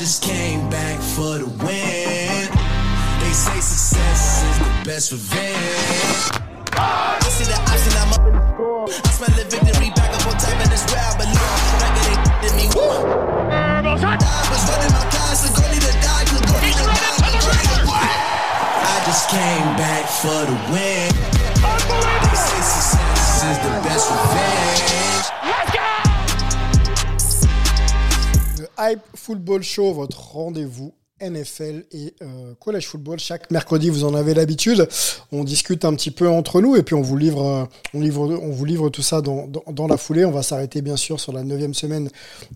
just came back for the win. They say success is the best revenge. I see the option, I'm up in the score. I smell the victory back up on top, and it's where I belong. Me. I was running to die, the goalie to to. I just came back for the win. They say success is the best revenge. Hype Football Show, votre rendez-vous NFL et euh, collège football. Chaque mercredi, vous en avez l'habitude. On discute un petit peu entre nous et puis on vous livre, euh, on livre, on vous livre tout ça dans, dans, la foulée. On va s'arrêter bien sûr sur la neuvième semaine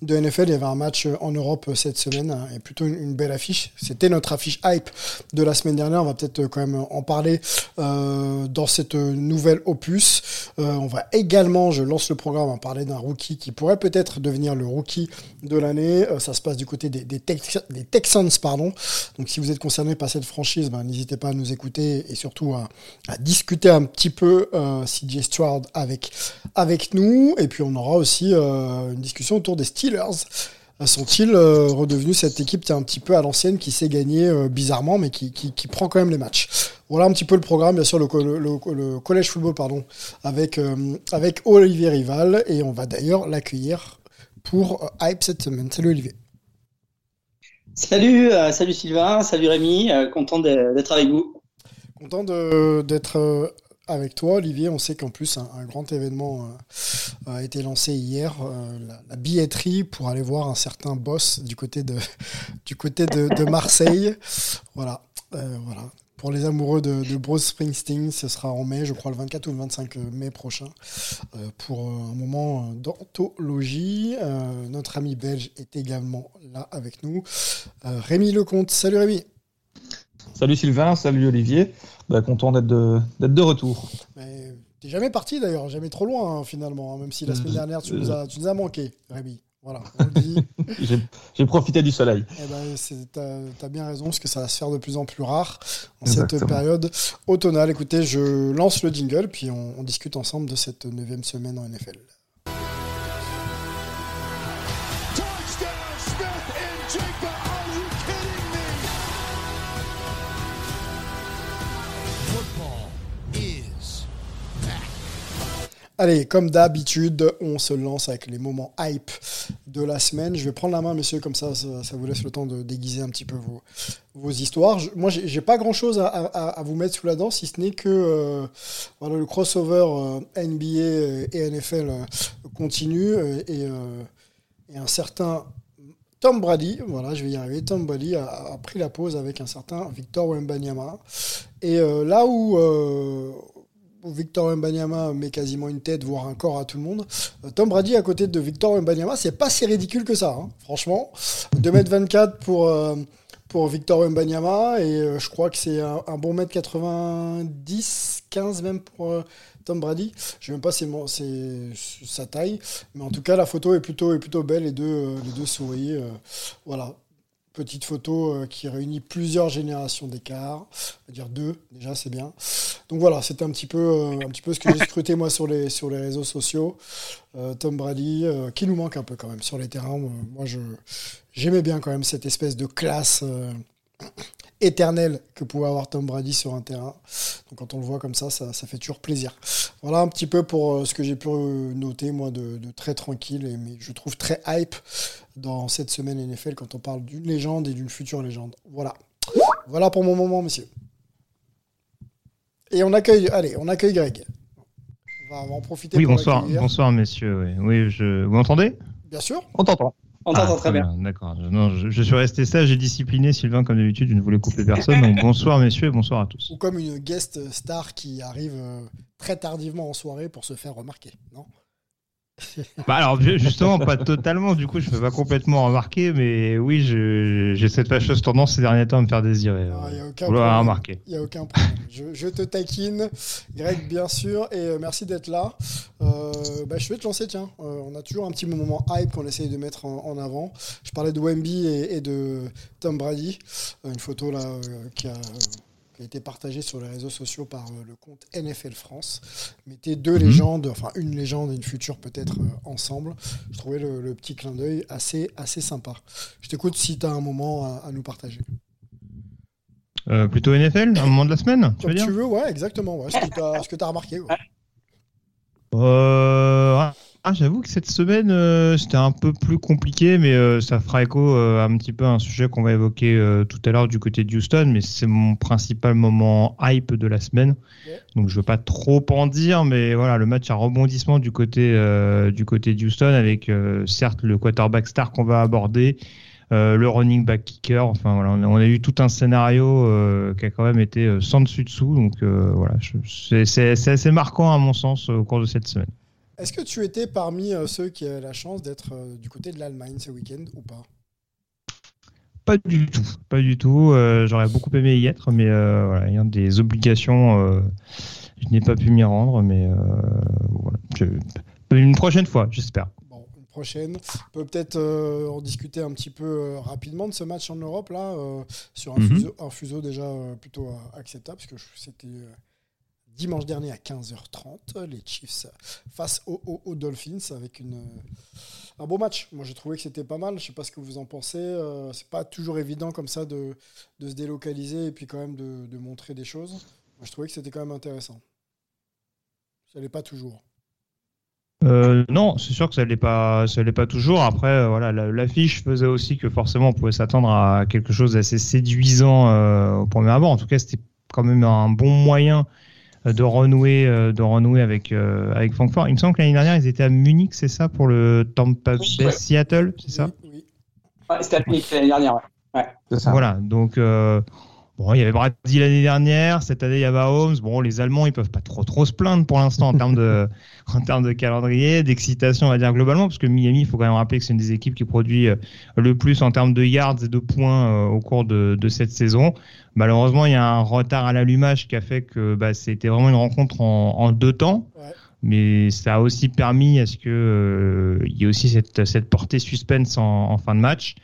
de NFL. Il y avait un match en Europe cette semaine hein, et plutôt une, belle affiche. C'était notre affiche hype de la semaine dernière. On va peut-être quand même en parler euh, dans cette nouvelle opus. Euh, on va également, je lance le programme, en parler d'un rookie qui pourrait peut-être devenir le rookie de l'année. Euh, ça se passe du côté des Texans, pardon. Donc si vous êtes concerné par cette franchise, ben, n'hésitez pas à nous écouter et surtout à, discuter un petit peu euh, CJ Stroud avec, avec nous. Et puis on aura aussi euh, une discussion autour des Steelers. Sont-ils euh, redevenus cette équipe qui est un petit peu à l'ancienne, qui sait gagner euh, bizarrement, mais qui, qui, prend quand même les matchs? Voilà un petit peu le programme, bien sûr, le, collège football, pardon, avec, euh, avec Olivier Rival. Et on va d'ailleurs l'accueillir pour Hype cette semaine. Salut Olivier. Salut, euh, salut Sylvain, salut Rémi, euh, content d'être avec vous. Content d'être euh, avec toi, Olivier. On sait qu'en plus, un, grand événement a été lancé hier, la, billetterie pour aller voir un certain boss du côté de, du côté de Marseille. Voilà, voilà. Pour les amoureux de, de, Bruce Springsteen, ce sera en mai, je crois le 24 ou le 25 mai prochain, euh, pour un moment d'anthologie. Euh, notre ami belge est également là avec nous. Euh, Rémi Lecomte, salut Rémi. Salut Sylvain, salut Olivier. Bah, content d'être de, de retour. T'es jamais parti d'ailleurs, jamais trop loin hein, finalement, hein, même si la semaine dernière tu nous as, tu nous as manqué, Rémi. Voilà, on le dit. J'ai profité du soleil. Eh ben, T'as as bien raison, parce que ça va se faire de plus en plus rare en Exactement. cette période automnale. Écoutez, je lance le jingle, puis on, on discute ensemble de cette neuvième semaine en NFL. Allez, comme d'habitude, on se lance avec les moments hype de la semaine. Je vais prendre la main, messieurs, comme ça, ça, vous laisse le temps de déguiser un petit peu vos, vos histoires. Je, moi, j'ai pas grand-chose à, à, vous mettre sous la dent, si ce n'est que euh, le crossover euh, NBA et NFL euh, continue et, un certain Tom Brady, voilà, je vais y arriver. Tom Brady a, a pris la pause avec un certain Victor Wembanyama. Et là où Victor Mbanyama met quasiment une tête, voire un corps à tout le monde. Tom Brady à côté de Victor Mbanyama, c'est pas si ridicule que ça, hein, franchement. 2m24 pour, euh, pour Victor Mbanyama, et euh, je crois que c'est un, bon mètre 90, 15 même pour euh, Tom Brady. Je sais même pas c'est sa taille, mais en tout cas la photo est plutôt, est plutôt belle, les deux, les deux souris. voilà, petite photo euh, qui réunit plusieurs générations d'écart, on va dire deux, déjà c'est bien. Donc voilà, c'était un petit peu euh, un petit peu ce que j'ai scruté moi sur les sur les réseaux sociaux. Euh, Tom Brady, qui nous manque un peu quand même sur les terrains. Moi, je j'aimais bien quand même cette espèce de classe éternelle que pouvait avoir Tom Brady sur un terrain. Donc quand on le voit comme ça, ça, ça fait toujours plaisir. Voilà un petit peu pour ce que j'ai pu noter moi de, de, très tranquille et mais je trouve très hype dans cette semaine NFL quand on parle d'une légende et d'une future légende. Voilà. Voilà pour mon moment, monsieur. Et on accueille, allez, on accueille Greg. On va, on va en profiter. Oui, bonsoir, bonsoir, messieurs. Oui, oui je... vous m'entendez? Bien sûr. On t'entend. On t'entend ah, très bien. bien. D'accord. Non, je, je, suis resté sage et discipliné, Sylvain, comme d'habitude. Je ne voulais couper personne. Donc bonsoir, messieurs, et bonsoir à tous. Ou comme une guest star qui arrive très tardivement en soirée pour se faire remarquer, non? Bah alors justement pas totalement. Du coup je peux pas complètement remarquer mais oui j'ai cette fâcheuse tendance ces derniers temps à me faire désirer il ah, y a aucun problème. remarquer. Il y a aucun problème. Je, je, te taquine Greg bien sûr et euh, merci d'être là. Euh, bah, je vais te lancer tiens. Euh, on a toujours un petit moment hype qu'on essaye de mettre en, en, avant. Je parlais de Wemby et, et de Tom Brady. Une photo là qui a qui a été partagé sur les réseaux sociaux par euh, le compte NFL France. Mettez deux Mhm. légendes, enfin une légende et une future peut-être euh, ensemble. Je trouvais le, le petit clin d'œil assez, assez sympa. Je t'écoute si tu as un moment à, à nous partager. Euh, plutôt NFL, un moment de la semaine, tu veux dire? tu veux, ouais, exactement. Ouais, ce que tu as, remarqué. ouais. Euh, ah, j'avoue que cette semaine, euh, c'était un peu plus compliqué, mais euh, ça fera écho euh, un petit peu à un sujet qu'on va évoquer euh, tout à l'heure du côté de Houston, mais c'est mon principal moment hype de la semaine. Donc je veux pas trop en dire, mais voilà, le match a rebondissement du côté euh, du côté de Houston avec euh, certes le quarterback star qu'on va aborder, euh, le running back kicker. Enfin voilà, on a, on a eu tout un scénario euh, qui a quand même été sans dessus dessous. Donc euh, voilà, c'est- assez marquant à mon sens au cours de cette semaine. Est-ce que tu étais parmi euh, ceux qui avaient la chance d'être euh, du côté de l'Allemagne ce week-end ou pas? Pas du tout, pas du tout. Euh, J'aurais beaucoup aimé y être, mais euh, voilà, il y a des obligations. euh, je n'ai pas pu m'y rendre, mais voilà. Je- une prochaine fois, j'espère. Bon, une prochaine. On peut peut-être euh, en discuter un petit peu euh, rapidement de ce match en Europe, là, euh, sur un, Mhm. fuseau, un fuseau déjà plutôt acceptable, parce que c'était dimanche dernier à 15h30, les Chiefs face aux, Dolphins, avec un beau match. Moi, j'ai trouvé que c'était pas mal. Je sais pas ce que vous en pensez. euh, c'est pas toujours évident comme ça de, de se délocaliser et puis quand même de, de montrer des choses. Moi, je trouvais que c'était quand même intéressant. Ça l'est pas toujours. Euh, non, c'est sûr que ça l'est pas, pas toujours. Après, euh, voilà, la- l'affiche faisait aussi que forcément on pouvait s'attendre à quelque chose d'assez séduisant euh, au premier abord. En tout cas, c'était quand même un bon moyen de renouer, euh, de renouer avec euh, avec Francfort. Il me semble que l'année dernière ils étaient à Munich, c'est ça, pour le Tampa Oui, Bay ouais. Seattle, c'est ça? Oui, oui. Ouais, c'était à Munich l'année dernière. ouais. C'est ça. Voilà, donc euh, bon, il y avait Brady l'année dernière, cette année il y avait Holmes. Bon, les Allemands ils peuvent pas trop trop se plaindre pour l'instant en termes de en termes de calendrier, d'excitation, on va dire globalement, parce que Miami, il faut quand même rappeler que c'est une des équipes qui produit euh, le plus en termes de yards et de points euh, au cours de, de cette saison. Malheureusement, il y a un retard à l'allumage qui a fait que bah, c'était vraiment une rencontre en, en deux temps. Ouais. Mais ça a aussi permis à ce que euh, il y ait aussi cette, cette portée suspense en, en fin de match.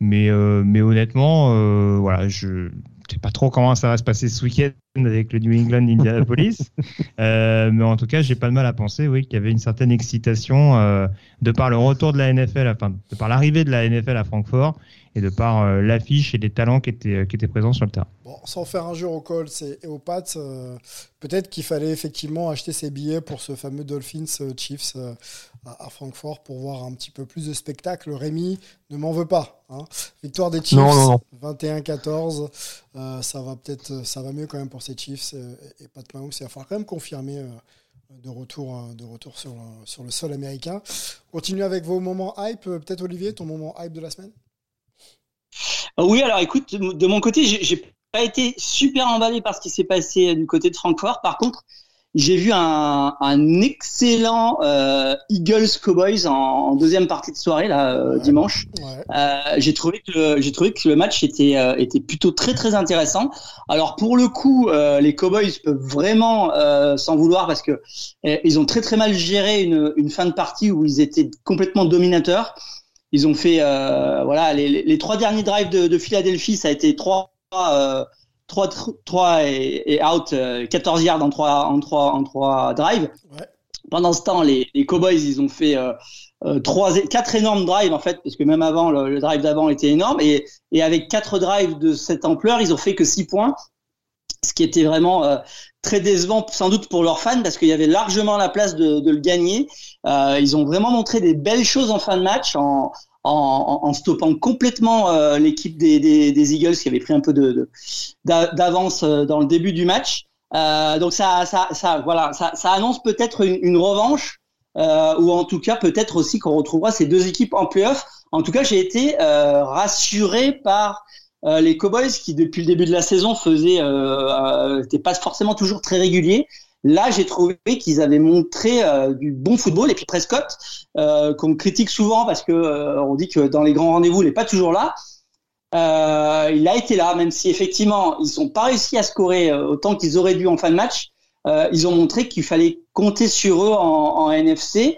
Mais, euh, mais honnêtement, euh, voilà, je sais pas trop comment ça va se passer ce week-end avec le New England Indianapolis. Euh, mais en tout cas, j'ai pas de mal à penser, oui, qu'il y avait une certaine excitation euh, de par le retour de la NFL, enfin, de par l'arrivée de la NFL à Francfort et de par euh, l'affiche et les talents qui étaient, qui étaient présents sur le terrain. Bon, sans faire injure aux Colts et aux Pats, euh, peut-être qu'il fallait effectivement acheter ses billets pour ce fameux Dolphins Chiefs euh, à, à Francfort pour voir un petit peu plus de spectacle. Rémi ne m'en veut pas. hein. Victoire des Chiefs, Non, non, non. 21-14. euh, ça va peut-être, ça va mieux quand même pour ces Chiefs euh, et, et Pat Mahomes. Il va falloir quand même confirmer. euh, de retour, de retour sur, le- sur le sol américain. Continuez avec vos moments hype. Peut-être Olivier, ton moment hype de la semaine? Oui, alors écoute, de mon côté, j'ai j'ai pas été super emballé par ce qui s'est passé du côté de Francfort. Par contre, j'ai vu un, un excellent euh, Eagles Cowboys en, en deuxième partie de soirée là euh, dimanche. Ouais. Euh, j'ai trouvé que le, j'ai trouvé que le match était euh, était plutôt très très intéressant. Alors pour le coup, euh, les Cowboys peuvent vraiment euh, s'en vouloir parce que euh, ils ont très très mal géré une, une fin de partie où ils étaient complètement dominateurs. Ils ont fait euh, voilà les, les, les trois derniers drives de, de Philadelphie, ça a été trois euh, trois trois et, et out, euh, 14 yards en trois en trois en trois drives. Ouais. Pendant ce temps, les, les Cowboys, ils ont fait euh, euh, trois, quatre énormes drives en fait, parce que même avant le, le drive d'avant était énorme, et, et avec quatre drives de cette ampleur, ils ont fait que six points, ce qui était vraiment euh, très décevant, sans doute pour leurs fans, parce qu'il y avait largement la place de, de le gagner. Euh, ils ont vraiment montré des belles choses en fin de match, en, en, stoppant complètement euh, l'équipe des, Eagles qui avait pris un peu de, d'avance euh, dans le début du match. Euh, donc ça, ça, ça, voilà, ça, annonce peut-être une, revanche, ou en tout cas peut-être aussi qu'on retrouvera ces deux équipes en playoff. En tout cas, j'ai été rassuré par les Cowboys qui depuis le début de la saison faisaient, n'étaient pas forcément toujours très réguliers. Là, j'ai trouvé qu'ils avaient montré euh, du bon football. Et puis Prescott, euh, qu'on critique souvent parce que euh, on dit que dans les grands rendez-vous, il n'est pas toujours là. Il a été là, même si effectivement ils n'ont pas réussi à scorer autant qu'ils auraient dû en fin de match. Ils ont montré qu'il fallait compter sur eux en, en, NFC.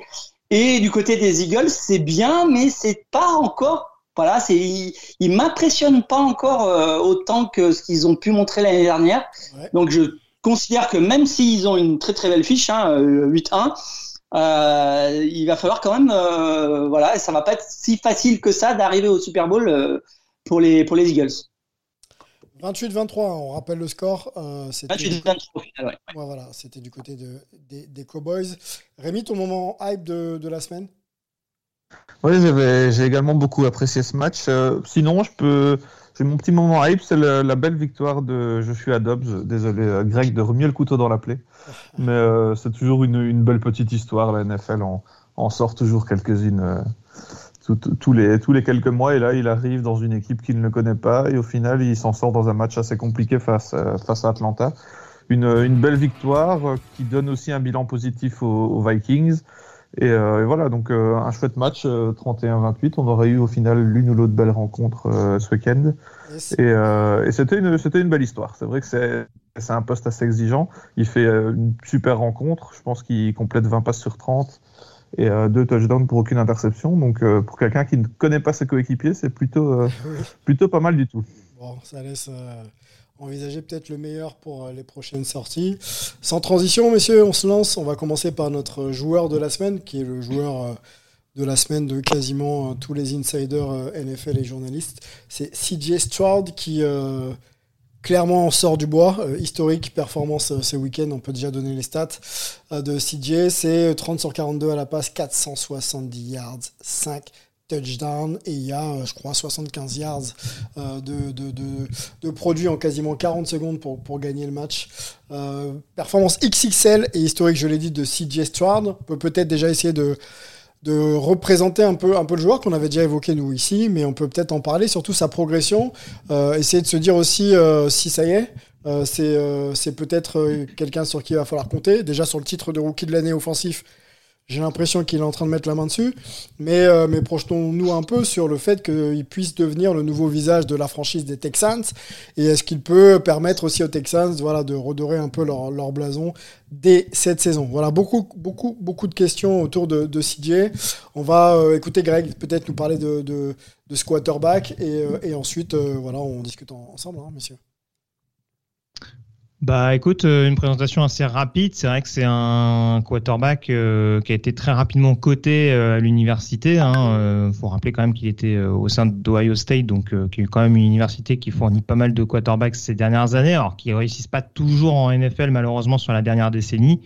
Et du côté des Eagles, c'est bien, mais c'est pas encore voilà, c'est, ils, ils m'impressionnent pas encore euh, autant que ce qu'ils ont pu montrer l'année dernière. Donc je considère que même s'ils ont une très très belle fiche, hein, 8-1, euh, il va falloir quand même, euh, voilà, ça va pas être si facile que ça d'arriver au Super Bowl pour les pour les Eagles. 28-23, on rappelle le score. 28-23 au final, ouais. voilà, c'était du côté de, des, des, Cowboys. Rémi, ton moment hype de, de la semaine? Oui, j'ai également beaucoup apprécié ce match. Euh, sinon, je peux. J'ai mon petit moment hype, c'est la belle victoire de Je suis Dobbs. Désolé, euh, Greg, de remuer le couteau dans la plaie. Mais euh, c'est toujours une, belle petite histoire. La NFL en, sort toujours quelques-unes tous, les, tous les quelques mois. Et là, il arrive dans une équipe qu'il ne connaît pas. Et au final, il s'en sort dans un match assez compliqué face, face à Atlanta. Une, belle victoire qui donne aussi un bilan positif aux Vikings. Euh, et, voilà, donc euh, un chouette match, 31-28. Euh, On aurait eu au final l'une ou l'autre belle rencontre ce week-end. Et, c'était une, une belle histoire. C'est vrai que c'est, un poste assez exigeant. Il fait une super rencontre. Je pense qu'il complète 20 passes sur 30 et deux touchdowns pour aucune interception. Donc pour quelqu'un qui ne connaît pas ses coéquipiers, c'est plutôt, plutôt pas mal du tout. Bon, ça laisse envisager peut-être le meilleur pour euh, les prochaines sorties. Sans transition, messieurs, on se lance. On va commencer par notre joueur de la semaine, qui est le joueur euh, de la semaine de quasiment euh, tous les insiders NFL et journalistes. C'est CJ Stroud qui clairement sort du bois. historique performance ce week-end, on peut déjà donner les stats de CJ. C'est 30 sur 42 à la passe, 470 yards, 5 touchdown et il y a, euh, je crois, 75 yards euh, de, de, produits en quasiment 40 secondes pour, gagner le match. Euh, performance XXL et historique, je l'ai dit, de CJ Stroud. On peut peut-être déjà essayer de, représenter un peu, un peu le joueur qu'on avait déjà évoqué nous ici, mais on peut peut-être en parler, surtout sa progression. essayer de se dire aussi si ça y est, c'est peut-être quelqu'un sur qui il va falloir compter. Déjà sur le titre de rookie de l'année offensif, j'ai l'impression qu'il est en train de mettre la main dessus. Mais, euh, mais projetons-nous un peu sur le fait qu'il puisse devenir le nouveau visage de la franchise des Texans. Et est-ce qu'il peut permettre aussi aux Texans voilà, de redorer un peu leur, leur blason dès cette saison? Voilà, beaucoup, beaucoup, beaucoup de questions autour de, CJ. On va euh, écouter Greg peut-être nous parler de, de, de ce quarterback. Et, euh, ensuite, voilà, on discute ensemble, hein, messieurs. Bah écoute, euh, une présentation assez rapide. C'est vrai que c'est un quarterback euh, qui a été très rapidement coté euh, à l'université. Il hein. faut rappeler quand même qu'il était au sein d'Ohio State, donc qui est quand même une université qui fournit pas mal de quarterbacks ces dernières années, alors qu'ils réussissent pas toujours en NFL malheureusement sur la dernière décennie.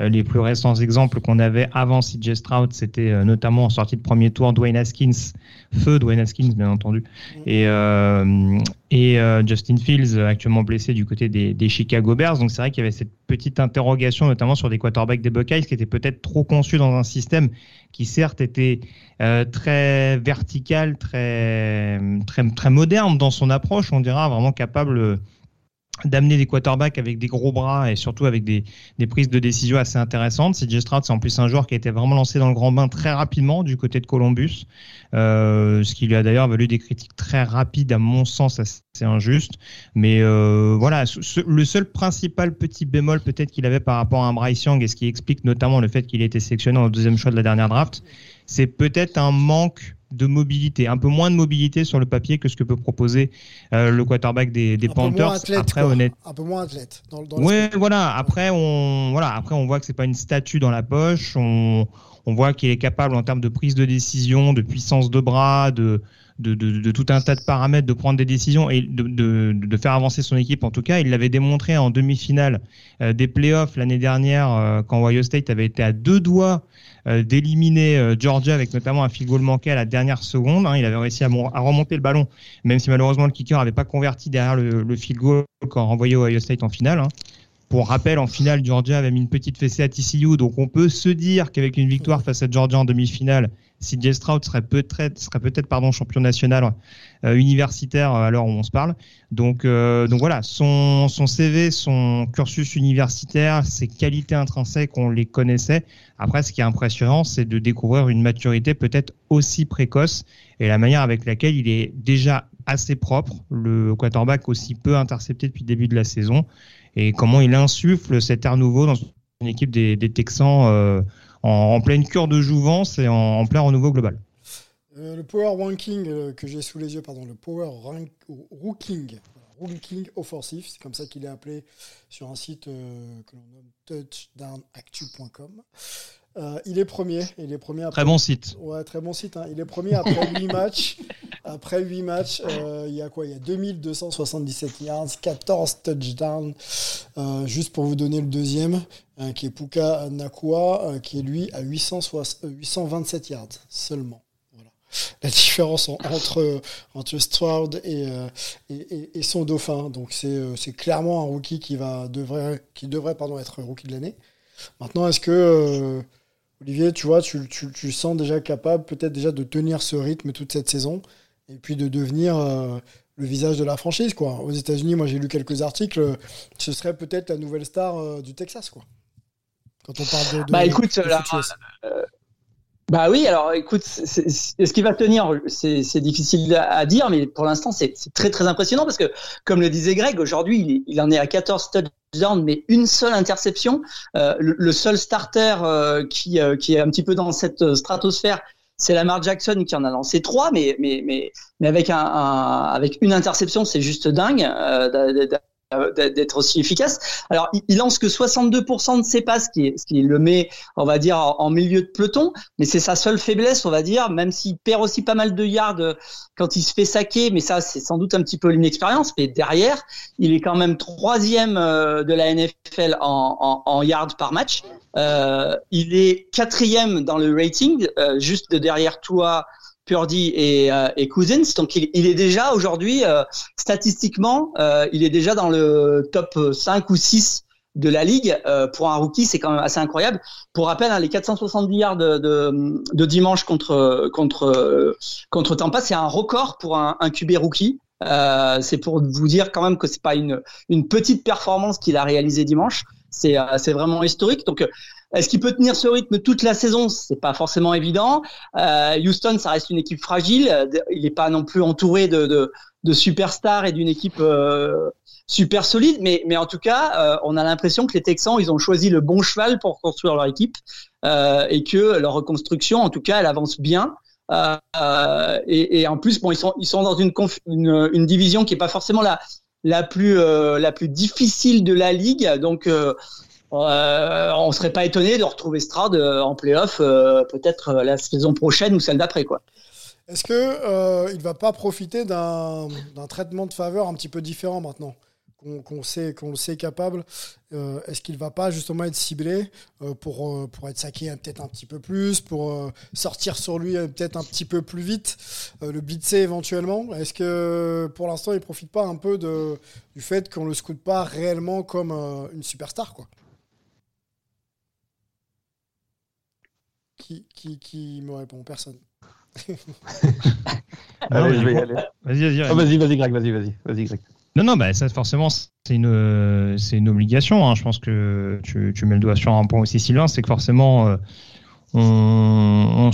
Euh, les plus récents exemples qu'on avait avant CJ Stroud, c'était euh, notamment en sortie de premier tour Dwayne Haskins, feu Dwayne Haskins bien entendu, et, euh, et Justin Fields actuellement blessé du côté des, des Chicago Bears. Donc c'est vrai qu'il y avait cette petite interrogation notamment sur des quarterbacks des Buckeyes qui étaient peut-être trop conçus dans un système qui certes était très vertical, très, très, très moderne dans son approche, on dira vraiment capable d'amener des quarterbacks avec des gros bras et surtout avec des, des prises de décision assez intéressantes. CJ Stroud, c'est en plus un joueur qui a été vraiment lancé dans le grand bain très rapidement du côté de Columbus, euh, ce qui lui a d'ailleurs valu des critiques très rapides, à mon sens assez injuste. Mais euh, voilà, le seul principal petit bémol peut-être qu'il avait par rapport à un Bryce Young et ce qui explique notamment le fait qu'il ait été sélectionné en deuxième choix de la dernière draft, c'est peut-être un manque de mobilité, un peu moins de mobilité sur le papier que ce que peut proposer euh, le quarterback des, des Panthers. après, honnête... un peu moins athlète. Dans, ouais, voilà. Après, on voilà. Après, on voit que c'est pas une statue dans la poche. On, on voit qu'il est capable en termes de prise de décision, de puissance de bras, de de, tout un tas de paramètres, de prendre des décisions et de, faire avancer son équipe. En tout cas, il l'avait démontré en demi-finale euh, des playoffs l'année dernière euh, quand Ohio State avait été à deux doigts euh, d'éliminer Georgia avec notamment un field goal manqué à la dernière seconde. Hein. il avait réussi à, remonter le ballon, même si malheureusement le kicker n'avait pas converti derrière le, le field goal quand renvoyé Ohio State en finale. Hein. Pour rappel, en finale, Georgia avait mis une petite fessée à TCU, donc on peut se dire qu'avec une victoire face à Georgia en demi-finale, CJ Stroud serait peut-être serait peut-être pardon champion national euh, universitaire à l'heure où on se parle. Donc euh, donc voilà, son son CV, son cursus universitaire, ses qualités intrinsèques, on les connaissait. Après, ce qui est impressionnant, c'est de découvrir une maturité peut-être aussi précoce et la manière avec laquelle il est déjà assez propre, le quarterback aussi peu intercepté depuis le début de la saison et comment il insuffle cet air nouveau dans une équipe des, Texans euh, en, pleine cure de jouvence et en, plein renouveau global. Euh, le Power Ranking euh, que j'ai sous les yeux, pardon, le Power rank, Ranking, Ranking offensif, c'est comme ça qu'il est appelé sur un site euh, que l'on nomme touchdownactu.com. Euh, il est premier. Il est premier après... Très bon site. Ouais, très bon site. Hein. Il est premier après 8 matchs. Après 8 matchs, euh, il y a quoi? Il y a 2277 yards, 14 touchdowns. Euh, juste pour vous donner le deuxième, qui est Puka Nakua, qui est lui à 827 yards seulement. Voilà. La différence entre, entre Stroud et, et, et, son dauphin. Donc c'est clairement un rookie qui, va, devrait, qui devrait pardon, être rookie de l'année. Maintenant, est-ce que Olivier, tu vois, tu, tu, sens déjà capable peut-être déjà de tenir ce rythme toute cette saison et puis de devenir euh, le visage de la franchise. Quoi. Aux États-Unis, moi j'ai lu quelques articles, ce serait peut-être la nouvelle star euh, du Texas. Quoi. Quand on parle de. bah écoute, euh, bah oui, alors écoute, ce qui va tenir, c'est difficile à dire, mais pour l'instant, c'est très très impressionnant parce que, comme le disait Greg, aujourd'hui, il, en est à 14 touchdowns, mais une seule interception. Euh, le, seul starter euh, qui, euh, qui est un petit peu dans cette stratosphère, c'est Lamar Jackson qui en a lancé trois, mais mais mais mais avec un, avec une interception, c'est juste dingue euh, d'être aussi efficace. Alors, il, lance que 62% de ses passes, ce qui, ce qui le met, on va dire, en, milieu de peloton, mais c'est sa seule faiblesse, on va dire, même s'il perd aussi pas mal de yards euh, quand il se fait saquer, mais ça, c'est sans doute un petit peu l'inexpérience, mais derrière, il est quand même troisième euh, de la NFL en, en, en yards par match. Euh, il est quatrième dans le rating, juste derrière toi, Purdy et, euh, et Cousins. Donc il, est déjà aujourd'hui, euh, statistiquement, euh, il est déjà dans le top 5 ou 6 de la ligue. pour un rookie, c'est quand même assez incroyable. Pour rappel, hein, les 470 yards de, dimanche contre, contre, contre Tampa, c'est un record pour un, un QB rookie. Euh, c'est pour vous dire quand même que c'est pas une, une petite performance qu'il a réalisée dimanche. C'est c'est vraiment historique. Donc est-ce qu'il peut tenir ce rythme toute la saison? C'est pas forcément évident. Euh, Houston, ça reste une équipe fragile. Il n'est pas non plus entouré de, de, de superstars et d'une équipe euh, super solide. Mais, mais en tout cas, euh, on a l'impression que les Texans, ils ont choisi le bon cheval pour construire leur équipe euh, et que leur reconstruction, en tout cas, elle avance bien. Euh, et, et, en plus, bon, ils sont, ils sont dans une, une, une division qui est pas forcément la, la plus euh, la plus difficile de la ligue. Donc euh, euh, on serait pas étonné de retrouver Strad euh, en playoff euh, peut-être la saison prochaine ou celle d'après quoi. Est-ce que euh, va pas profiter d'un traitement de faveur un petit peu différent maintenant qu'on sait qu'on le sait capable Est-ce qu'il va pas justement être ciblé pour être saqué peut-être un petit peu plus, pour sortir sur lui peut-être un petit peu plus vite, le blitzer éventuellement? Est-ce que pour l'instant il profite pas un peu du fait qu'on le scoute pas réellement comme une superstar quoi? Qui, qui, qui me répond? Personne. Allez, je vais y aller. Vas-y, vas-y, vas-y, oh, vas-y, vas-y, Greg, vas-y, vas-y, vas-y, Greg. Non, non, bah, ça, forcément, c'est une, c'est une obligation. Hein. Je pense que tu, tu, mets le doigt sur un point aussi, Sylvain, c'est que forcément, euh, on,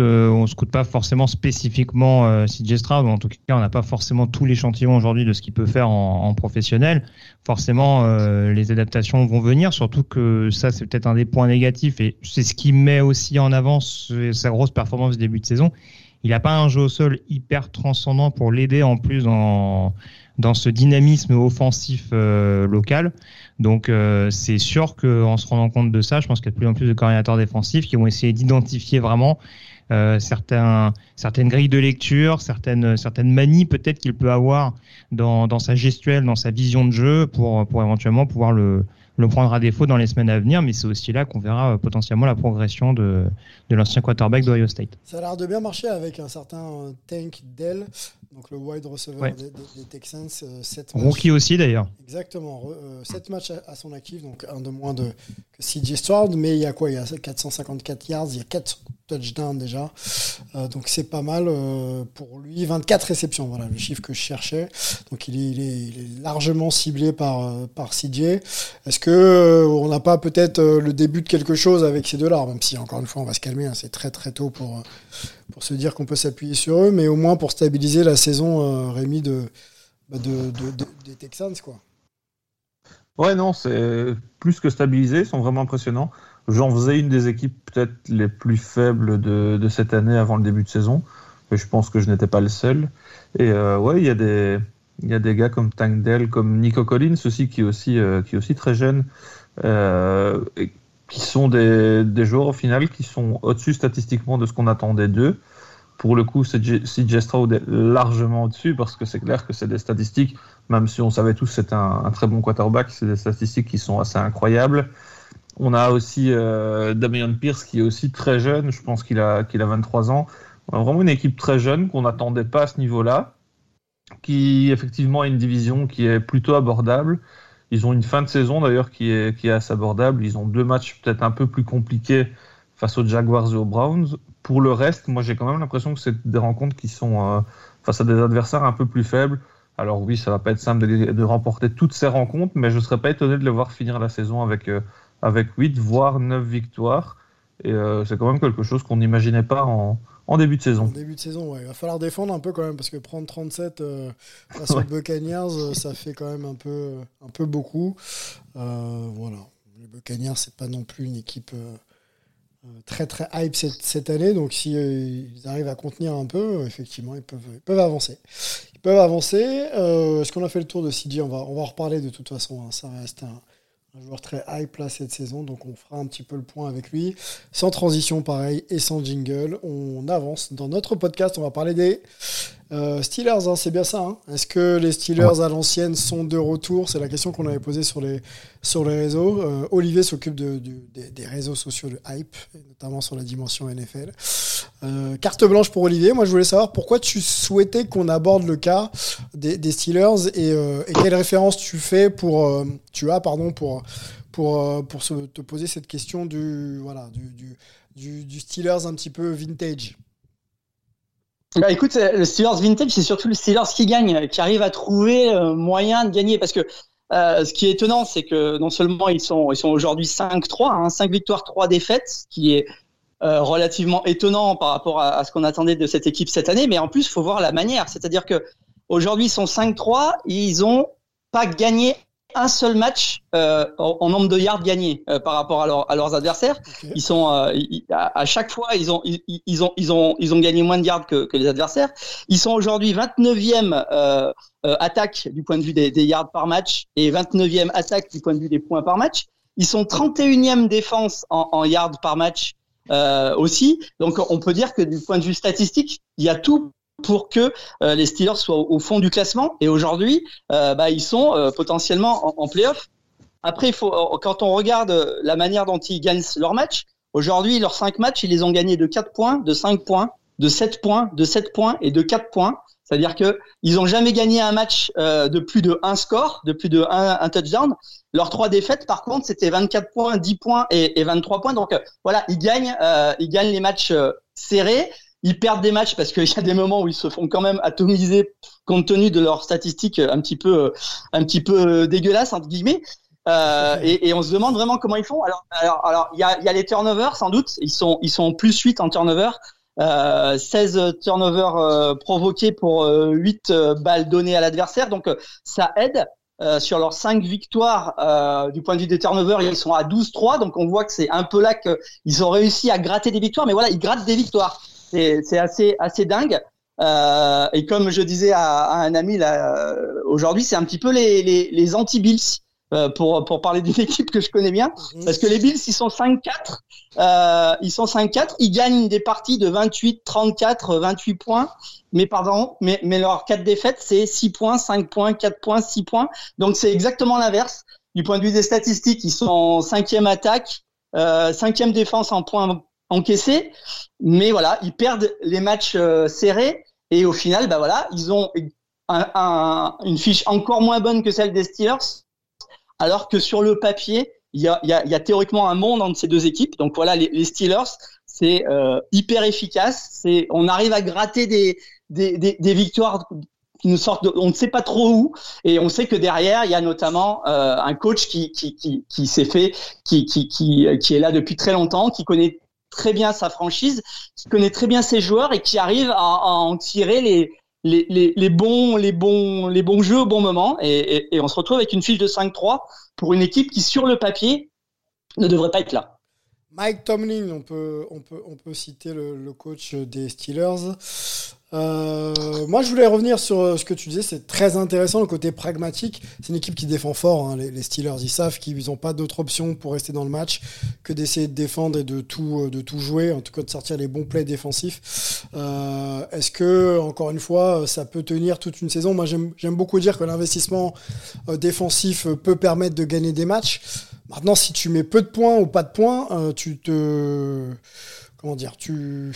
euh, on scoute pas forcément spécifiquement euh, CJ en tout cas, on n'a pas forcément tout l'échantillon aujourd'hui de ce qu'il peut faire en, professionnel. Forcément, euh, les adaptations vont venir, surtout que ça, c'est peut-être un des points négatifs et c'est ce qui met aussi en avant sa grosse performance du début de saison. Il n'a pas un jeu au sol hyper transcendant pour l'aider en plus dans, ce dynamisme offensif euh, local. Donc euh, c'est sûr qu'en se rendant compte de ça, je pense qu'il y a de plus en plus de coordinateurs défensifs qui vont essayer d'identifier vraiment euh, certaines grilles de lecture, certaines, certaines manies peut-être qu'il peut avoir dans, dans sa gestuelle, dans sa vision de jeu pour, pour éventuellement pouvoir le, le prendre à défaut dans les semaines à venir, mais c'est aussi là qu'on verra euh, potentiellement la progression de, de l'ancien quarterback d'Ohio State. Ça a l'air de bien marcher avec un certain Tank Dell, donc le wide receiver des, Texans. Euh, Rookie aussi d'ailleurs. Exactement, 7 matchs à, son actif, donc un de moins de, que CJ Stroud, mais il y a quoi? Il y a 454 yards, il y a 4 touchdowns déjà, euh, donc c'est pas mal pour lui. 24 réceptions, voilà le chiffre que je cherchais. Donc il est, largement ciblé par, par CJ. Est-ce que euh, on n'a pas peut-être euh, le début de quelque chose avec ces deux-là, même si encore une fois on va se calmer, hein, c'est très très tôt pour, euh, pour se dire qu'on peut s'appuyer sur eux, mais au moins pour stabiliser la saison, Rémi, bah, de, des Texans. quoi. Ouais, non, c'est plus que stabilisé, ils sont vraiment impressionnants. J'en faisais une des équipes peut-être les plus faibles de, cette année avant le début de saison. mais je pense que je n'étais pas le seul. Et ouais, il y a des gars comme Tank Dell, comme Nico Collins aussi, qui est aussi, qui est aussi très jeune, et qui sont des, joueurs au final qui sont au-dessus statistiquement de ce qu'on attendait d'eux. Pour le coup, CJ Stroud est largement au-dessus parce que c'est clair que c'est des statistiques, même si on savait tous que un, un, très bon quarterback, c'est des statistiques qui sont assez incroyables. On a aussi euh, Damian Pierce qui est aussi très jeune, je pense qu'il a, qu'il a 23 ans. Vraiment une équipe très jeune qu'on n'attendait pas à ce niveau-là, qui effectivement a une division qui est plutôt abordable. Ils ont une fin de saison d'ailleurs qui est, assez abordable. Ils ont deux matchs peut-être un peu plus compliqués face aux Jaguars et aux Browns. Pour le reste, moi j'ai quand même l'impression que c'est des rencontres qui sont euh, face à des adversaires un peu plus faibles. Alors oui, ça va pas être simple de, remporter toutes ces rencontres, mais je serais pas étonné de les voir finir la saison avec, euh, avec 8, voire 9 victoires. Et euh, c'est quand même quelque chose qu'on n'imaginait pas en, en, début de saison. En début de saison, ouais. Il va falloir défendre un peu quand même, parce que prendre 37 face aux Buccaneers, ça fait quand même un peu, un peu beaucoup. voilà. Les Buccaneers, c'est pas non plus une équipe très très hype cette, cette année. Donc si euh, ils arrivent à contenir un peu, effectivement, ils peuvent, ils peuvent avancer. Ils peuvent avancer. Euh, Est-ce qu'on a fait le tour de CJ on va, on va en reparler de toute façon. Hein. Ça reste un, un, joueur très hype là cette saison. Donc on fera un petit peu le point avec lui. Sans transition pareil et sans jingle. On avance dans notre podcast. On va parler des euh, Steelers, hein, c'est bien ça. Hein? Est-ce que les Steelers à l'ancienne sont de retour? C'est la question qu'on avait posée sur les, sur les réseaux. Euh, Olivier s'occupe de, de, des, des, réseaux sociaux de hype, notamment sur la dimension NFL. Euh, carte blanche pour Olivier. Moi, je voulais savoir pourquoi tu souhaitais qu'on aborde le cas des, Steelers et, euh, et, quelle référence tu fais pour, euh, tu as pardon pour pour pour se, te poser cette question du voilà du, du, du, Steelers un petit peu vintage. Bah écoute, le Steelers vintage, c'est surtout le Steelers qui gagne, qui arrive à trouver euh, moyen de gagner. Parce que euh, ce qui est étonnant, c'est que non seulement ils sont, ils sont aujourd'hui 5-3, hein, 5 victoires, 3 défaites, ce qui est euh, relativement étonnant par rapport à, à ce qu'on attendait de cette équipe cette année, mais en plus, il faut voir la manière. C'est-à-dire que aujourd'hui, ils sont 5-3, ils ont pas gagné un seul match euh, en, nombre de yards gagnés euh, par rapport à, leur, à, leurs adversaires. Okay. Ils sont euh, ils, à, à, chaque fois ils ont ils, ils, ont ils ont ils ont gagné moins de yards que, que les adversaires. Ils sont aujourd'hui 29e euh, euh, attaque du point de vue des, des, yards par match et 29e attaque du point de vue des points par match. Ils sont 31e défense en, en yards par match aussi. Donc on peut dire que du point de vue statistique, il y a tout pour que euh, les Steelers soient au, fond du classement. Et aujourd'hui, euh, bah, ils sont euh, potentiellement en, en playoff. Après, il faut, quand on regarde la manière dont ils gagnent leur match, aujourd'hui, leurs cinq matchs, ils les ont gagnés de 4 points, de 5 points, de 7 points, de 7 points et de 4 points. C'est-à-dire que ils n'ont jamais gagné un match euh, de plus de un score, de plus de un, un touchdown. Leurs trois défaites, par contre, c'était 24 points, 10 points et, et 23 points. Donc euh, voilà, ils gagnent, euh, ils gagnent les matchs serrés ils perdent des matchs parce qu'il y a des moments où ils se font quand même atomiser compte tenu de leurs statistiques un petit peu, un petit peu dégueulasses entre guillemets. Euh, et, et, on se demande vraiment comment ils font. Alors, alors, alors, il y a, y a les turnovers sans doute. Ils sont, ils sont plus 8 en turnover. Euh, 16 turnovers euh, provoqués pour euh, 8 balles données à l'adversaire. Donc, ça aide. Euh, sur leurs cinq victoires euh, du point de vue des turnovers, ils sont à 12-3, donc on voit que c'est un peu là qu'ils ont réussi à gratter des victoires, mais voilà, ils grattent des victoires c'est assez assez dingue. Euh, et comme je disais à, à un ami là aujourd'hui, c'est un petit peu les les, les anti-Bills. Euh, pour pour parler d'une équipe que je connais bien. Mhm. parce que les Bills ils sont 5-4 euh, ils sont 5-4 ils gagnent des parties de 28 34 28 points. Mais pardon mais mais leurs quatre défaites c'est 6 points 5 points 4 points 6 points. Donc c'est exactement l'inverse. Du point de vue des statistiques ils sont cinquième attaque euh, cinquième défense en points encaissés. Mais voilà, ils perdent les matchs euh, serrés. Et au final, bah voilà, ils ont un, un, une fiche encore moins bonne que celle des Steelers, alors que sur le papier, il y a, y, a, y a, théoriquement un monde entre ces deux équipes. Donc voilà, les, les Steelers, c'est euh, hyper efficace. C'est, on arrive à gratter des, des, des, des victoires qui nous sortent on ne sait pas trop où et on sait que derrière il y a notamment euh, un coach qui qui qui, qui s'est fait qui, qui qui qui est là depuis très longtemps qui connaît très bien sa franchise, qui connaît très bien ses joueurs et qui arrive à, à en tirer les, les, bons, les, bons, les bons jeux au bon moment. Et, on se retrouve avec une fiche de 5-3 pour une équipe qui, sur le papier, ne devrait pas être là. Mike Tomlin, on peut, on peut, on peut citer le coach des Steelers. Euh, moi, je voulais revenir sur euh, ce que tu disais. C'est très intéressant le côté pragmatique. C'est une équipe qui défend fort. hein, les, Steelers, ils savent qu'ils n'ont pas d'autre option pour rester dans le match que d'essayer de défendre et de tout, euh, de tout jouer. En tout cas, de sortir les bons plays défensifs. Est-ce que, encore une fois, ça peut tenir toute une saison? Moi, j'aime beaucoup dire que l'investissement défensif peut permettre de gagner des matchs. Maintenant, si tu mets peu de points ou pas de points, tu te comment dire, tu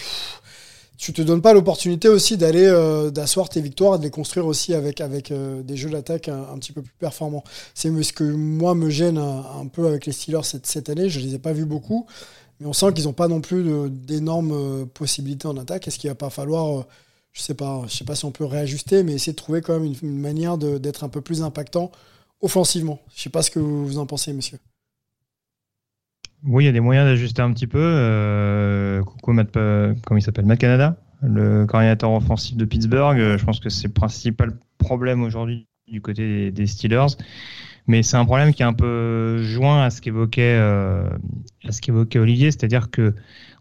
tu te donnes pas l'opportunité aussi d'aller euh, d'asseoir tes victoires et de les construire aussi avec avec euh, des jeux d'attaque un, petit peu plus performants. C'est ce que moi me gêne un, peu avec les Steelers cette, cette année. Je les ai pas vus beaucoup, mais on sent qu'ils n'ont pas non plus d'énormes euh, possibilités en attaque. Est-ce qu'il va pas falloir, je sais pas, je sais pas si on peut réajuster, mais essayer de trouver quand même une, une manière d'être un peu plus impactant offensivement. Je sais pas ce que vous en pensez, monsieur. Oui, il y a des moyens d'ajuster un petit peu. Euh, coucou, Matt, euh, comment il s'appelle Matt Canada, le coordinateur offensif de Pittsburgh. Euh, Je pense que c'est le principal problème aujourd'hui du côté des, Steelers. Mais c'est un problème qui est un peu joint à ce qu'évoquait Olivier, c'est-à-dire que